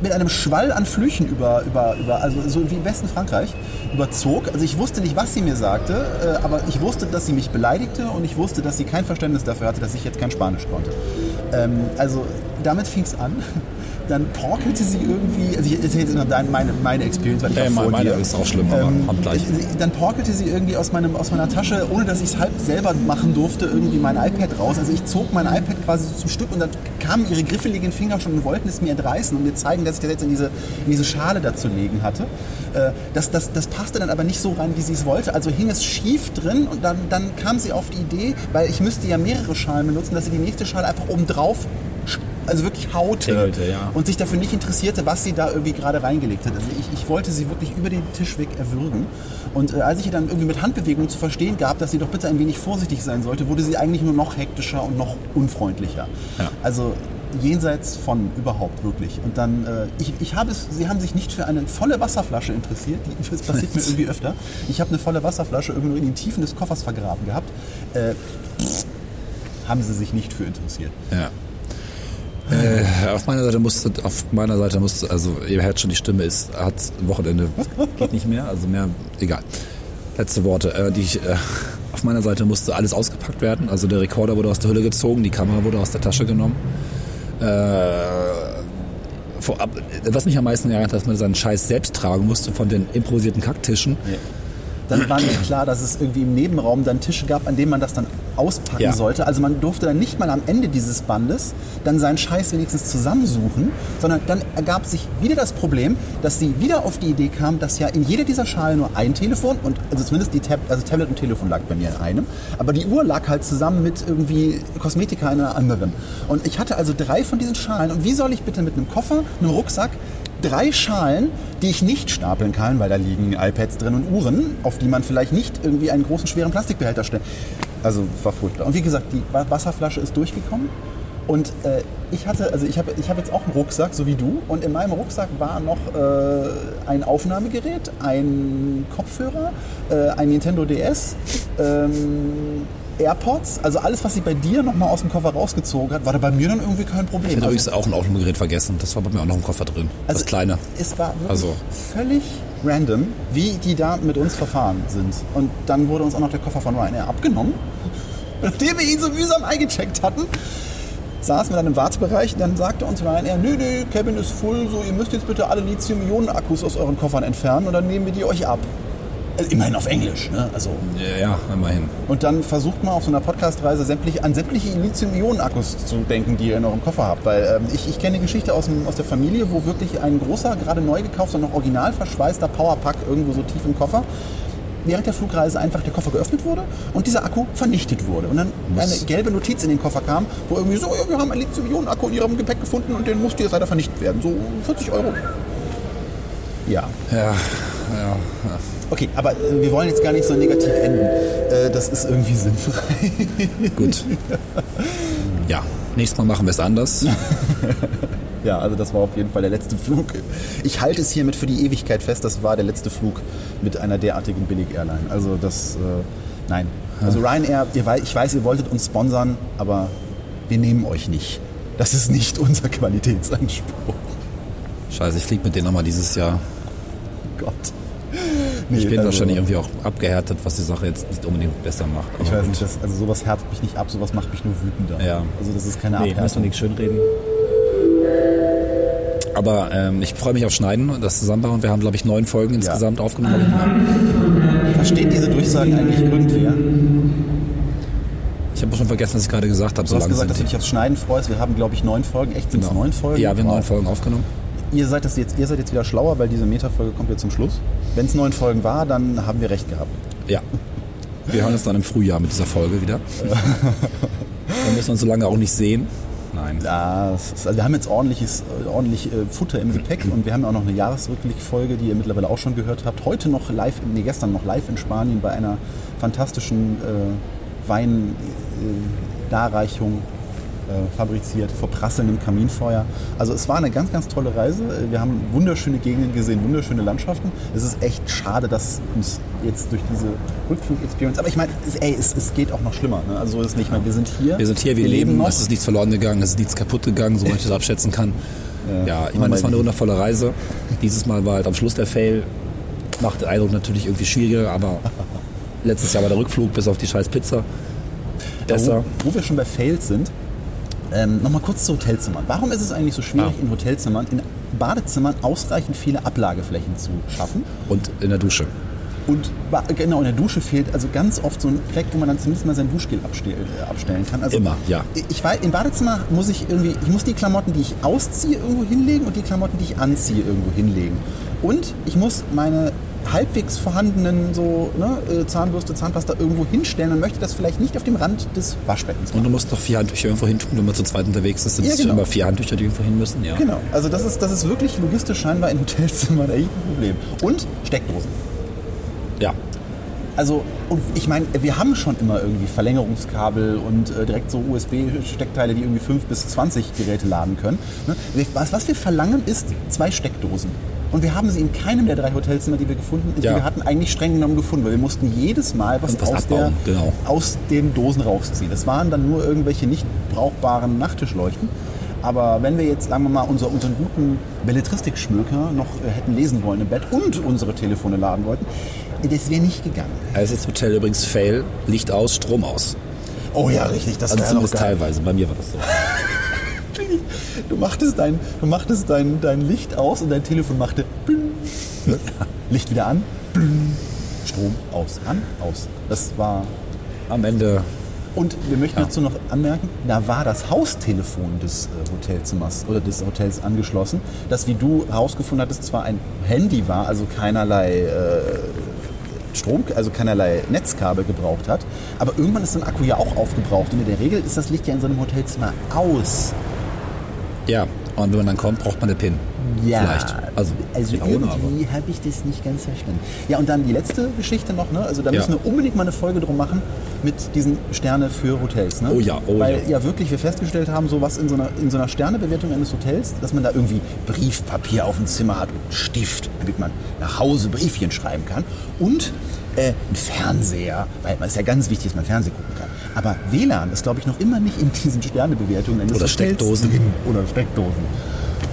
mit einem Schwall an Flüchen über, über, über also so wie im besten Frankreich, überzog. Also ich wusste nicht, was sie mir sagte, äh, aber ich wusste, dass sie mich beleidigte und ich wusste, dass sie kein Verständnis dafür hatte, dass ich jetzt kein Spanisch konnte. Ähm, also damit fing es an. Dann torkelte sie irgendwie, also ich erzähle jetzt noch dein, meine, meine Experience, weil ich vor meine dir. ist auch schlimm, aber kommt gleich. Dann torkelte sie irgendwie aus, meinem, aus meiner Tasche, ohne dass ich es halb selber machen durfte, irgendwie mein iPad raus. Also ich zog mein iPad quasi so zum Stück und dann kamen ihre griffeligen Finger schon und wollten es mir entreißen und mir zeigen, dass ich das jetzt in diese, in diese Schale dazu legen hatte. Äh, Das, das, das passte dann aber nicht so rein, wie sie es wollte. Also hing es schief drin und dann, dann kam sie auf die Idee, weil ich müsste ja mehrere Schalen benutzen, dass sie die nächste Schale einfach oben drauf also wirklich haute Tingelte, ja. und sich dafür nicht interessierte, was sie da irgendwie gerade reingelegt hat. Also ich, ich wollte sie wirklich über den Tisch weg erwürgen. Und äh, als ich ihr dann irgendwie mit Handbewegungen zu verstehen gab, dass sie doch bitte ein wenig vorsichtig sein sollte, wurde sie eigentlich nur noch hektischer und noch unfreundlicher. Ja. Also jenseits von überhaupt wirklich. Und dann, äh, ich, ich habe es, sie haben sich nicht für eine volle Wasserflasche interessiert. Die, das passiert mir [LAUGHS] irgendwie öfter. Ich habe eine volle Wasserflasche irgendwo in den Tiefen des Koffers vergraben gehabt. Äh, haben sie sich nicht für interessiert. Ja. Äh, auf meiner Seite musste, auf meiner Seite musste, also ihr hört schon, die Stimme ist, hat Wochenende, geht nicht mehr, also mehr, egal. Letzte Worte. Äh, die, ich, äh, auf meiner Seite musste alles ausgepackt werden. Also der Rekorder wurde aus der Hülle gezogen, die Kamera wurde aus der Tasche genommen. Äh, vorab, was mich am meisten ärgert, dass man seinen Scheiß selbst tragen musste von den improvisierten Kacktischen. Dann war nicht klar, dass es irgendwie im Nebenraum dann Tische gab, an denen man das dann auspacken Ja. sollte. Also man durfte dann nicht mal am Ende dieses Bandes dann seinen Scheiß wenigstens zusammensuchen, sondern dann ergab sich wieder das Problem, dass sie wieder auf die Idee kam, dass ja in jeder dieser Schalen nur ein Telefon und also zumindest die Tab also Tablet und Telefon lag bei mir in einem, aber die Uhr lag halt zusammen mit irgendwie Kosmetika in einer anderen. Und ich hatte also drei von diesen Schalen und wie soll ich bitte mit einem Koffer, einem Rucksack drei Schalen, die ich nicht stapeln kann, weil da liegen iPads drin und Uhren, auf die man vielleicht nicht irgendwie einen großen, schweren Plastikbehälter stellt. Also war furchtbar. Und wie gesagt, die Wa- Wasserflasche ist durchgekommen. Und äh, ich hatte, also ich habe ich hab jetzt auch einen Rucksack, so wie du. Und in meinem Rucksack war noch äh, ein Aufnahmegerät, ein Kopfhörer, äh, ein Nintendo DS, ähm, AirPods. Also alles, was sie bei dir nochmal aus dem Koffer rausgezogen hat, war da bei mir dann irgendwie kein Problem. Ich hätte Also- übrigens auch ein Aufnahmegerät vergessen. Das war bei mir auch noch im Koffer drin. also das kleine. Es war wirklich Also- völlig random, wie die da mit uns verfahren sind. Und dann wurde uns auch noch der Koffer von Ryanair abgenommen. [LAUGHS] Nachdem wir ihn so mühsam eingecheckt hatten, saßen wir dann im Wartebereich und dann sagte uns Ryanair, nö, nö, Cabin ist full, so ihr müsst jetzt bitte alle Lithium-Ionen-Akkus aus euren Koffern entfernen und dann nehmen wir die euch ab. Also immerhin auf Englisch, ne? Also Ja, ja, immerhin. und dann versucht man auf so einer Podcast-Reise sämtliche, an sämtliche Lithium-Ionen-Akkus zu denken, die ihr in eurem Koffer habt. Weil ähm, ich, ich kenne eine Geschichte aus, dem, aus der Familie, wo wirklich ein großer, gerade neu gekaufter, noch original verschweißter Powerpack irgendwo so tief im Koffer während der Flugreise einfach der Koffer geöffnet wurde und dieser Akku vernichtet wurde. Und dann eine gelbe Notiz in den Koffer kam, wo irgendwie so, ja, wir haben einen Lithium-Ionen-Akku in Ihrem Gepäck gefunden und den musste jetzt leider vernichtet werden. So 40 Euro. Ja. Ja, ja, ja. Okay, aber äh, wir wollen jetzt gar nicht so negativ enden. Äh, das ist irgendwie sinnfrei. Gut. [LAUGHS] Ja, nächstes Mal machen wir es anders. [LAUGHS] Ja, also das war auf jeden Fall der letzte Flug. Ich halte es hiermit für die Ewigkeit fest, das war der letzte Flug mit einer derartigen Billig-Airline. Also das, äh, nein. Also Ryanair, ihr ich weiß, ihr wolltet uns sponsern, aber wir nehmen euch nicht. Das ist nicht [LAUGHS] unser Qualitätsanspruch. Scheiße, ich fliege mit denen nochmal dieses Jahr. Gott. Ich Nee, bin also, wahrscheinlich irgendwie auch abgehärtet, was die Sache jetzt nicht unbedingt besser macht. Ich weiß gut. nicht, das, also sowas härtet mich nicht ab, sowas macht mich nur wütender. Ja. Also das ist keine Nee, müssen wir Abhärtung. nichts schönreden. Aber ähm, ich freue mich auf Schneiden und das Zusammenbauen. Wir haben, glaube ich, neun Folgen insgesamt aufgenommen. Versteht diese Durchsagen eigentlich irgendwer? Ich habe schon vergessen, was ich gerade gesagt habe. Du So hast gesagt, dass du dich aufs Schneiden freust. Wir haben, glaube ich, neun Folgen. Echt, sind es neun Folgen? Ja, wir haben neun Folgen aufgenommen. Ihr seid, das jetzt, ihr seid jetzt wieder schlauer, weil diese Metafolge kommt jetzt zum Schluss. Wenn es neun Folgen war, dann haben wir recht gehabt. Ja. Wir hören uns dann im Frühjahr mit dieser Folge wieder. [LAUGHS] Dann müssen wir uns so lange auch nicht sehen. Nein. Ist, also wir haben jetzt ordentliches, ordentlich äh, Futter im Gepäck und wir haben auch noch eine Jahresrückblickfolge, die ihr mittlerweile auch schon gehört habt. Heute noch live, nee, gestern noch live in Spanien bei einer fantastischen äh, Weindarreichung äh, fabriziert vor prasselndem Kaminfeuer. Also es war eine ganz, ganz tolle Reise. Äh, Wir haben wunderschöne Gegenden gesehen, wunderschöne Landschaften. Es ist echt schade, dass uns jetzt durch diese Rückflug-Experience, aber ich meine, es, ey, es, es geht auch noch schlimmer. Ne? Also so ist es nicht. Ich meine, wir sind hier. Wir sind hier, wir, leben, noch. es ist nichts verloren gegangen, es ist nichts kaputt gegangen, soweit ich [LAUGHS] das abschätzen kann. Ja, ich meine, das war eine wundervolle Reise. Dieses Mal war halt am Schluss der Fail. Macht den Eindruck natürlich irgendwie schwieriger, aber [LAUGHS] letztes Jahr war der Rückflug bis auf die scheiß Pizza besser. Wo, wo wir schon bei Fails sind, ähm, nochmal kurz zu Hotelzimmern. Warum ist es eigentlich so schwierig, Ah. in Hotelzimmern, in Badezimmern ausreichend viele Ablageflächen zu schaffen? Und in der Dusche. Und genau, in der Dusche fehlt also ganz oft so ein Fleck, wo man dann zumindest mal sein Duschgel äh, abstellen kann. Also Immer, ja. Ich weiß, im Badezimmer muss ich irgendwie, ich muss die Klamotten, die ich ausziehe, irgendwo hinlegen und die Klamotten, die ich anziehe, irgendwo hinlegen. Und ich muss meine halbwegs vorhandenen so ne, äh, Zahnbürste, Zahnpasta irgendwo hinstellen und möchte das vielleicht nicht auf dem Rand des Waschbeckens Und du musst noch vier Handtücher irgendwo hin tun, wenn man zu zweit unterwegs ist. Sind Ja, genau. immer vier Handtücher, die irgendwo hin müssen. Ja. Genau, also das ist, das ist wirklich logistisch scheinbar in Hotelzimmern echt ein Problem. Und Steckdosen. ja. Also, und ich meine, wir haben schon immer irgendwie Verlängerungskabel und äh, direkt so USB-Steckteile, die irgendwie 5 bis 20 Geräte laden können. Ne? Was, was wir verlangen, ist zwei Steckdosen. Und wir haben sie in keinem der drei Hotelzimmer, die wir gefunden die Ja. wir hatten, eigentlich streng genommen gefunden, weil wir mussten jedes Mal was, was aus, abbauen, der, genau. aus den Dosen rausziehen. Das waren dann nur irgendwelche nicht brauchbaren Nachttischleuchten. Aber wenn wir jetzt, sagen wir mal, unser, unseren guten Belletristik-Schmöker noch äh, hätten lesen wollen im Bett und unsere Telefone laden wollten, das wäre nicht gegangen. Also das Hotel übrigens Fail, Licht aus, Strom aus. Oh ja, richtig, das Also wäre noch geil. teilweise. Bei mir war das so. [LAUGHS] Du machtest, dein, du machtest dein, dein Licht aus und dein Telefon machte. Licht wieder an. Strom aus, an, aus. Das war... Am Ende Und wir möchten Ja. dazu noch anmerken, da war das Haustelefon des äh, Hotelzimmers oder des Hotels angeschlossen, das, wie du herausgefunden hattest, zwar ein Handy war, also keinerlei äh, Strom, also keinerlei Netzkabel gebraucht hat, aber irgendwann ist ein Akku ja auch aufgebraucht und in der Regel ist das Licht ja in so einem Hotelzimmer aus. Ja, und wenn man dann kommt, braucht man eine PIN. Vielleicht. Also, also ja, irgendwie habe ich das nicht ganz verstanden. Ja, und dann die letzte Geschichte noch, ne? Also da Ja. müssen wir unbedingt mal eine Folge drum machen mit diesen Sterne für Hotels, ne? Oh ja, oh Weil ja. ja wirklich wir festgestellt haben, so was in so einer, in so einer Sternebewertung eines Hotels, dass man da irgendwie Briefpapier auf dem Zimmer hat und einen Stift, damit man nach Hause Briefchen schreiben kann und äh, ein Fernseher, weil es ist ja ganz wichtig, dass man Fernsehen gucken kann. Aber WLAN ist, glaube ich, noch immer nicht in diesen Sternebewertungen eines Oder Hotels Steckdosen. drin. Oder Steckdosen.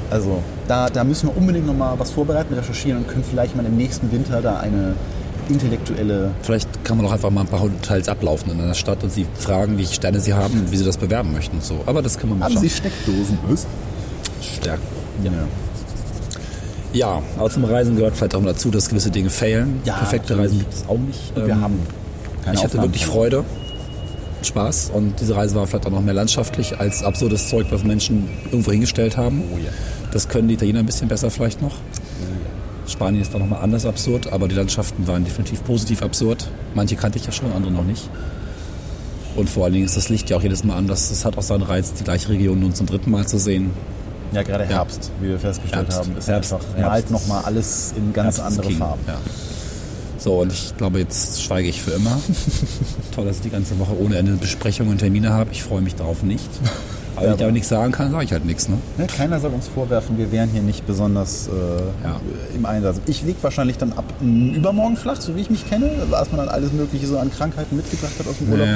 Also da, da müssen wir unbedingt noch mal was vorbereiten, recherchieren und können vielleicht mal im nächsten Winter da eine intellektuelle... Vielleicht kann man auch einfach mal ein paar Hotels ablaufen in einer Stadt und sie fragen, welche Sterne sie haben und wie sie das bewerben möchten. und So. Aber das können wir mal Haben schauen. Sie Steckdosen? Was? Stärken. Ja. Ja, aber zum Reisen gehört vielleicht auch dazu, dass gewisse Dinge failen. Ja, Perfekte. Reisen gibt es auch nicht. Wir Ähm, haben keine ich hatte wirklich von- Spaß und diese Reise war vielleicht auch noch mehr landschaftlich als absurdes Zeug, was Menschen irgendwo hingestellt haben. Oh ja. Das können die Italiener ein bisschen besser vielleicht noch. Spanien ist da nochmal anders absurd, aber die Landschaften waren definitiv positiv absurd. Manche kannte ich ja schon, andere noch nicht. Und vor allen Dingen ist das Licht ja auch jedes Mal anders. Das hat auch seinen Reiz, die gleiche Region nun zum dritten Mal zu sehen. Ja, gerade Herbst, wie wir festgestellt Herbst. haben, ist Herbst. einfach Herbst malt nochmal alles in ganz Herbst andere. Farben. Ja. So, und ich glaube, jetzt schweige ich für immer. [LAUGHS] Toll, dass ich die ganze Woche ohne Ende Besprechungen und Termine habe. Ich freue mich darauf nicht. [LAUGHS] Aber wenn ich aber nichts sagen kann, sage ich halt nichts. Ne? Ne, keiner soll uns vorwerfen, wir wären hier nicht besonders äh, Ja. im Einsatz. Ich liege wahrscheinlich dann ab übermorgen flach, so wie ich mich kenne, was man dann alles Mögliche so an Krankheiten mitgebracht hat aus dem Urlaub.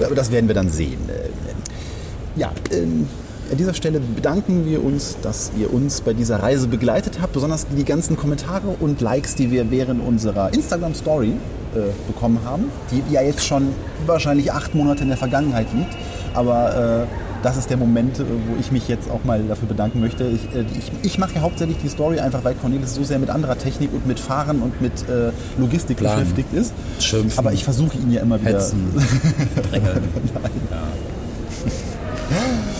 Ja, Aber das werden wir dann sehen. Äh, Ja, ähm, an dieser Stelle bedanken wir uns, dass ihr uns bei dieser Reise begleitet habt, besonders die ganzen Kommentare und Likes, die wir während unserer Instagram-Story äh, bekommen haben, die ja jetzt schon wahrscheinlich acht Monate in der Vergangenheit liegt. Aber äh, das ist der Moment, äh, wo ich mich jetzt auch mal dafür bedanken möchte. Ich, äh, ich, ich mache ja hauptsächlich die Story einfach, weil Cornelis so sehr mit anderer Technik und mit Fahren und mit äh, Logistik Planen. beschäftigt ist. Schimpfen. Aber ich versuche ihn ja immer wieder Hetzen, [LAUGHS] drängeln. Nein, [LAUGHS]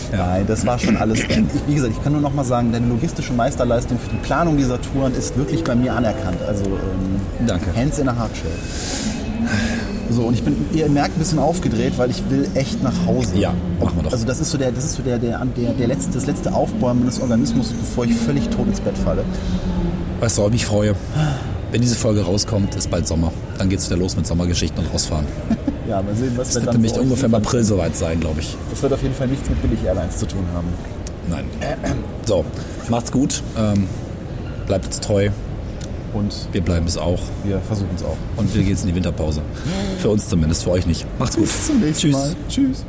das war schon alles. Ich, wie gesagt, ich kann nur noch mal sagen, deine logistische Meisterleistung für die Planung dieser Touren ist wirklich bei mir anerkannt. Also ähm, Danke. Hands in a Hardshell. So, und ich bin, ihr merkt, ein bisschen aufgedreht, weil ich will echt nach Hause. Ja, machen wir doch. Also das ist so der, das ist so der, der, der, der letzte, das letzte Aufbäumen des Organismus, bevor ich völlig tot ins Bett falle. Weißt du, worauf ich mich freue? Wenn diese Folge rauskommt, ist bald Sommer. Dann geht es wieder los mit Sommergeschichten und rausfahren. [LAUGHS] Ja, mal sehen, was Das wir wird dann nämlich ungefähr im. April soweit sein, glaube ich. Das wird auf jeden Fall nichts mit Billig Airlines zu tun haben. Nein. [CLEARS THROAT] So, macht's gut. Ähm, bleibt uns treu. Und Wir bleiben es auch. wir versuchen es auch. Und wir gehen jetzt in die Winterpause. [GASPS] Für uns zumindest, für euch nicht. Macht's gut. Bis zum nächsten Tschüss. Mal. Tschüss.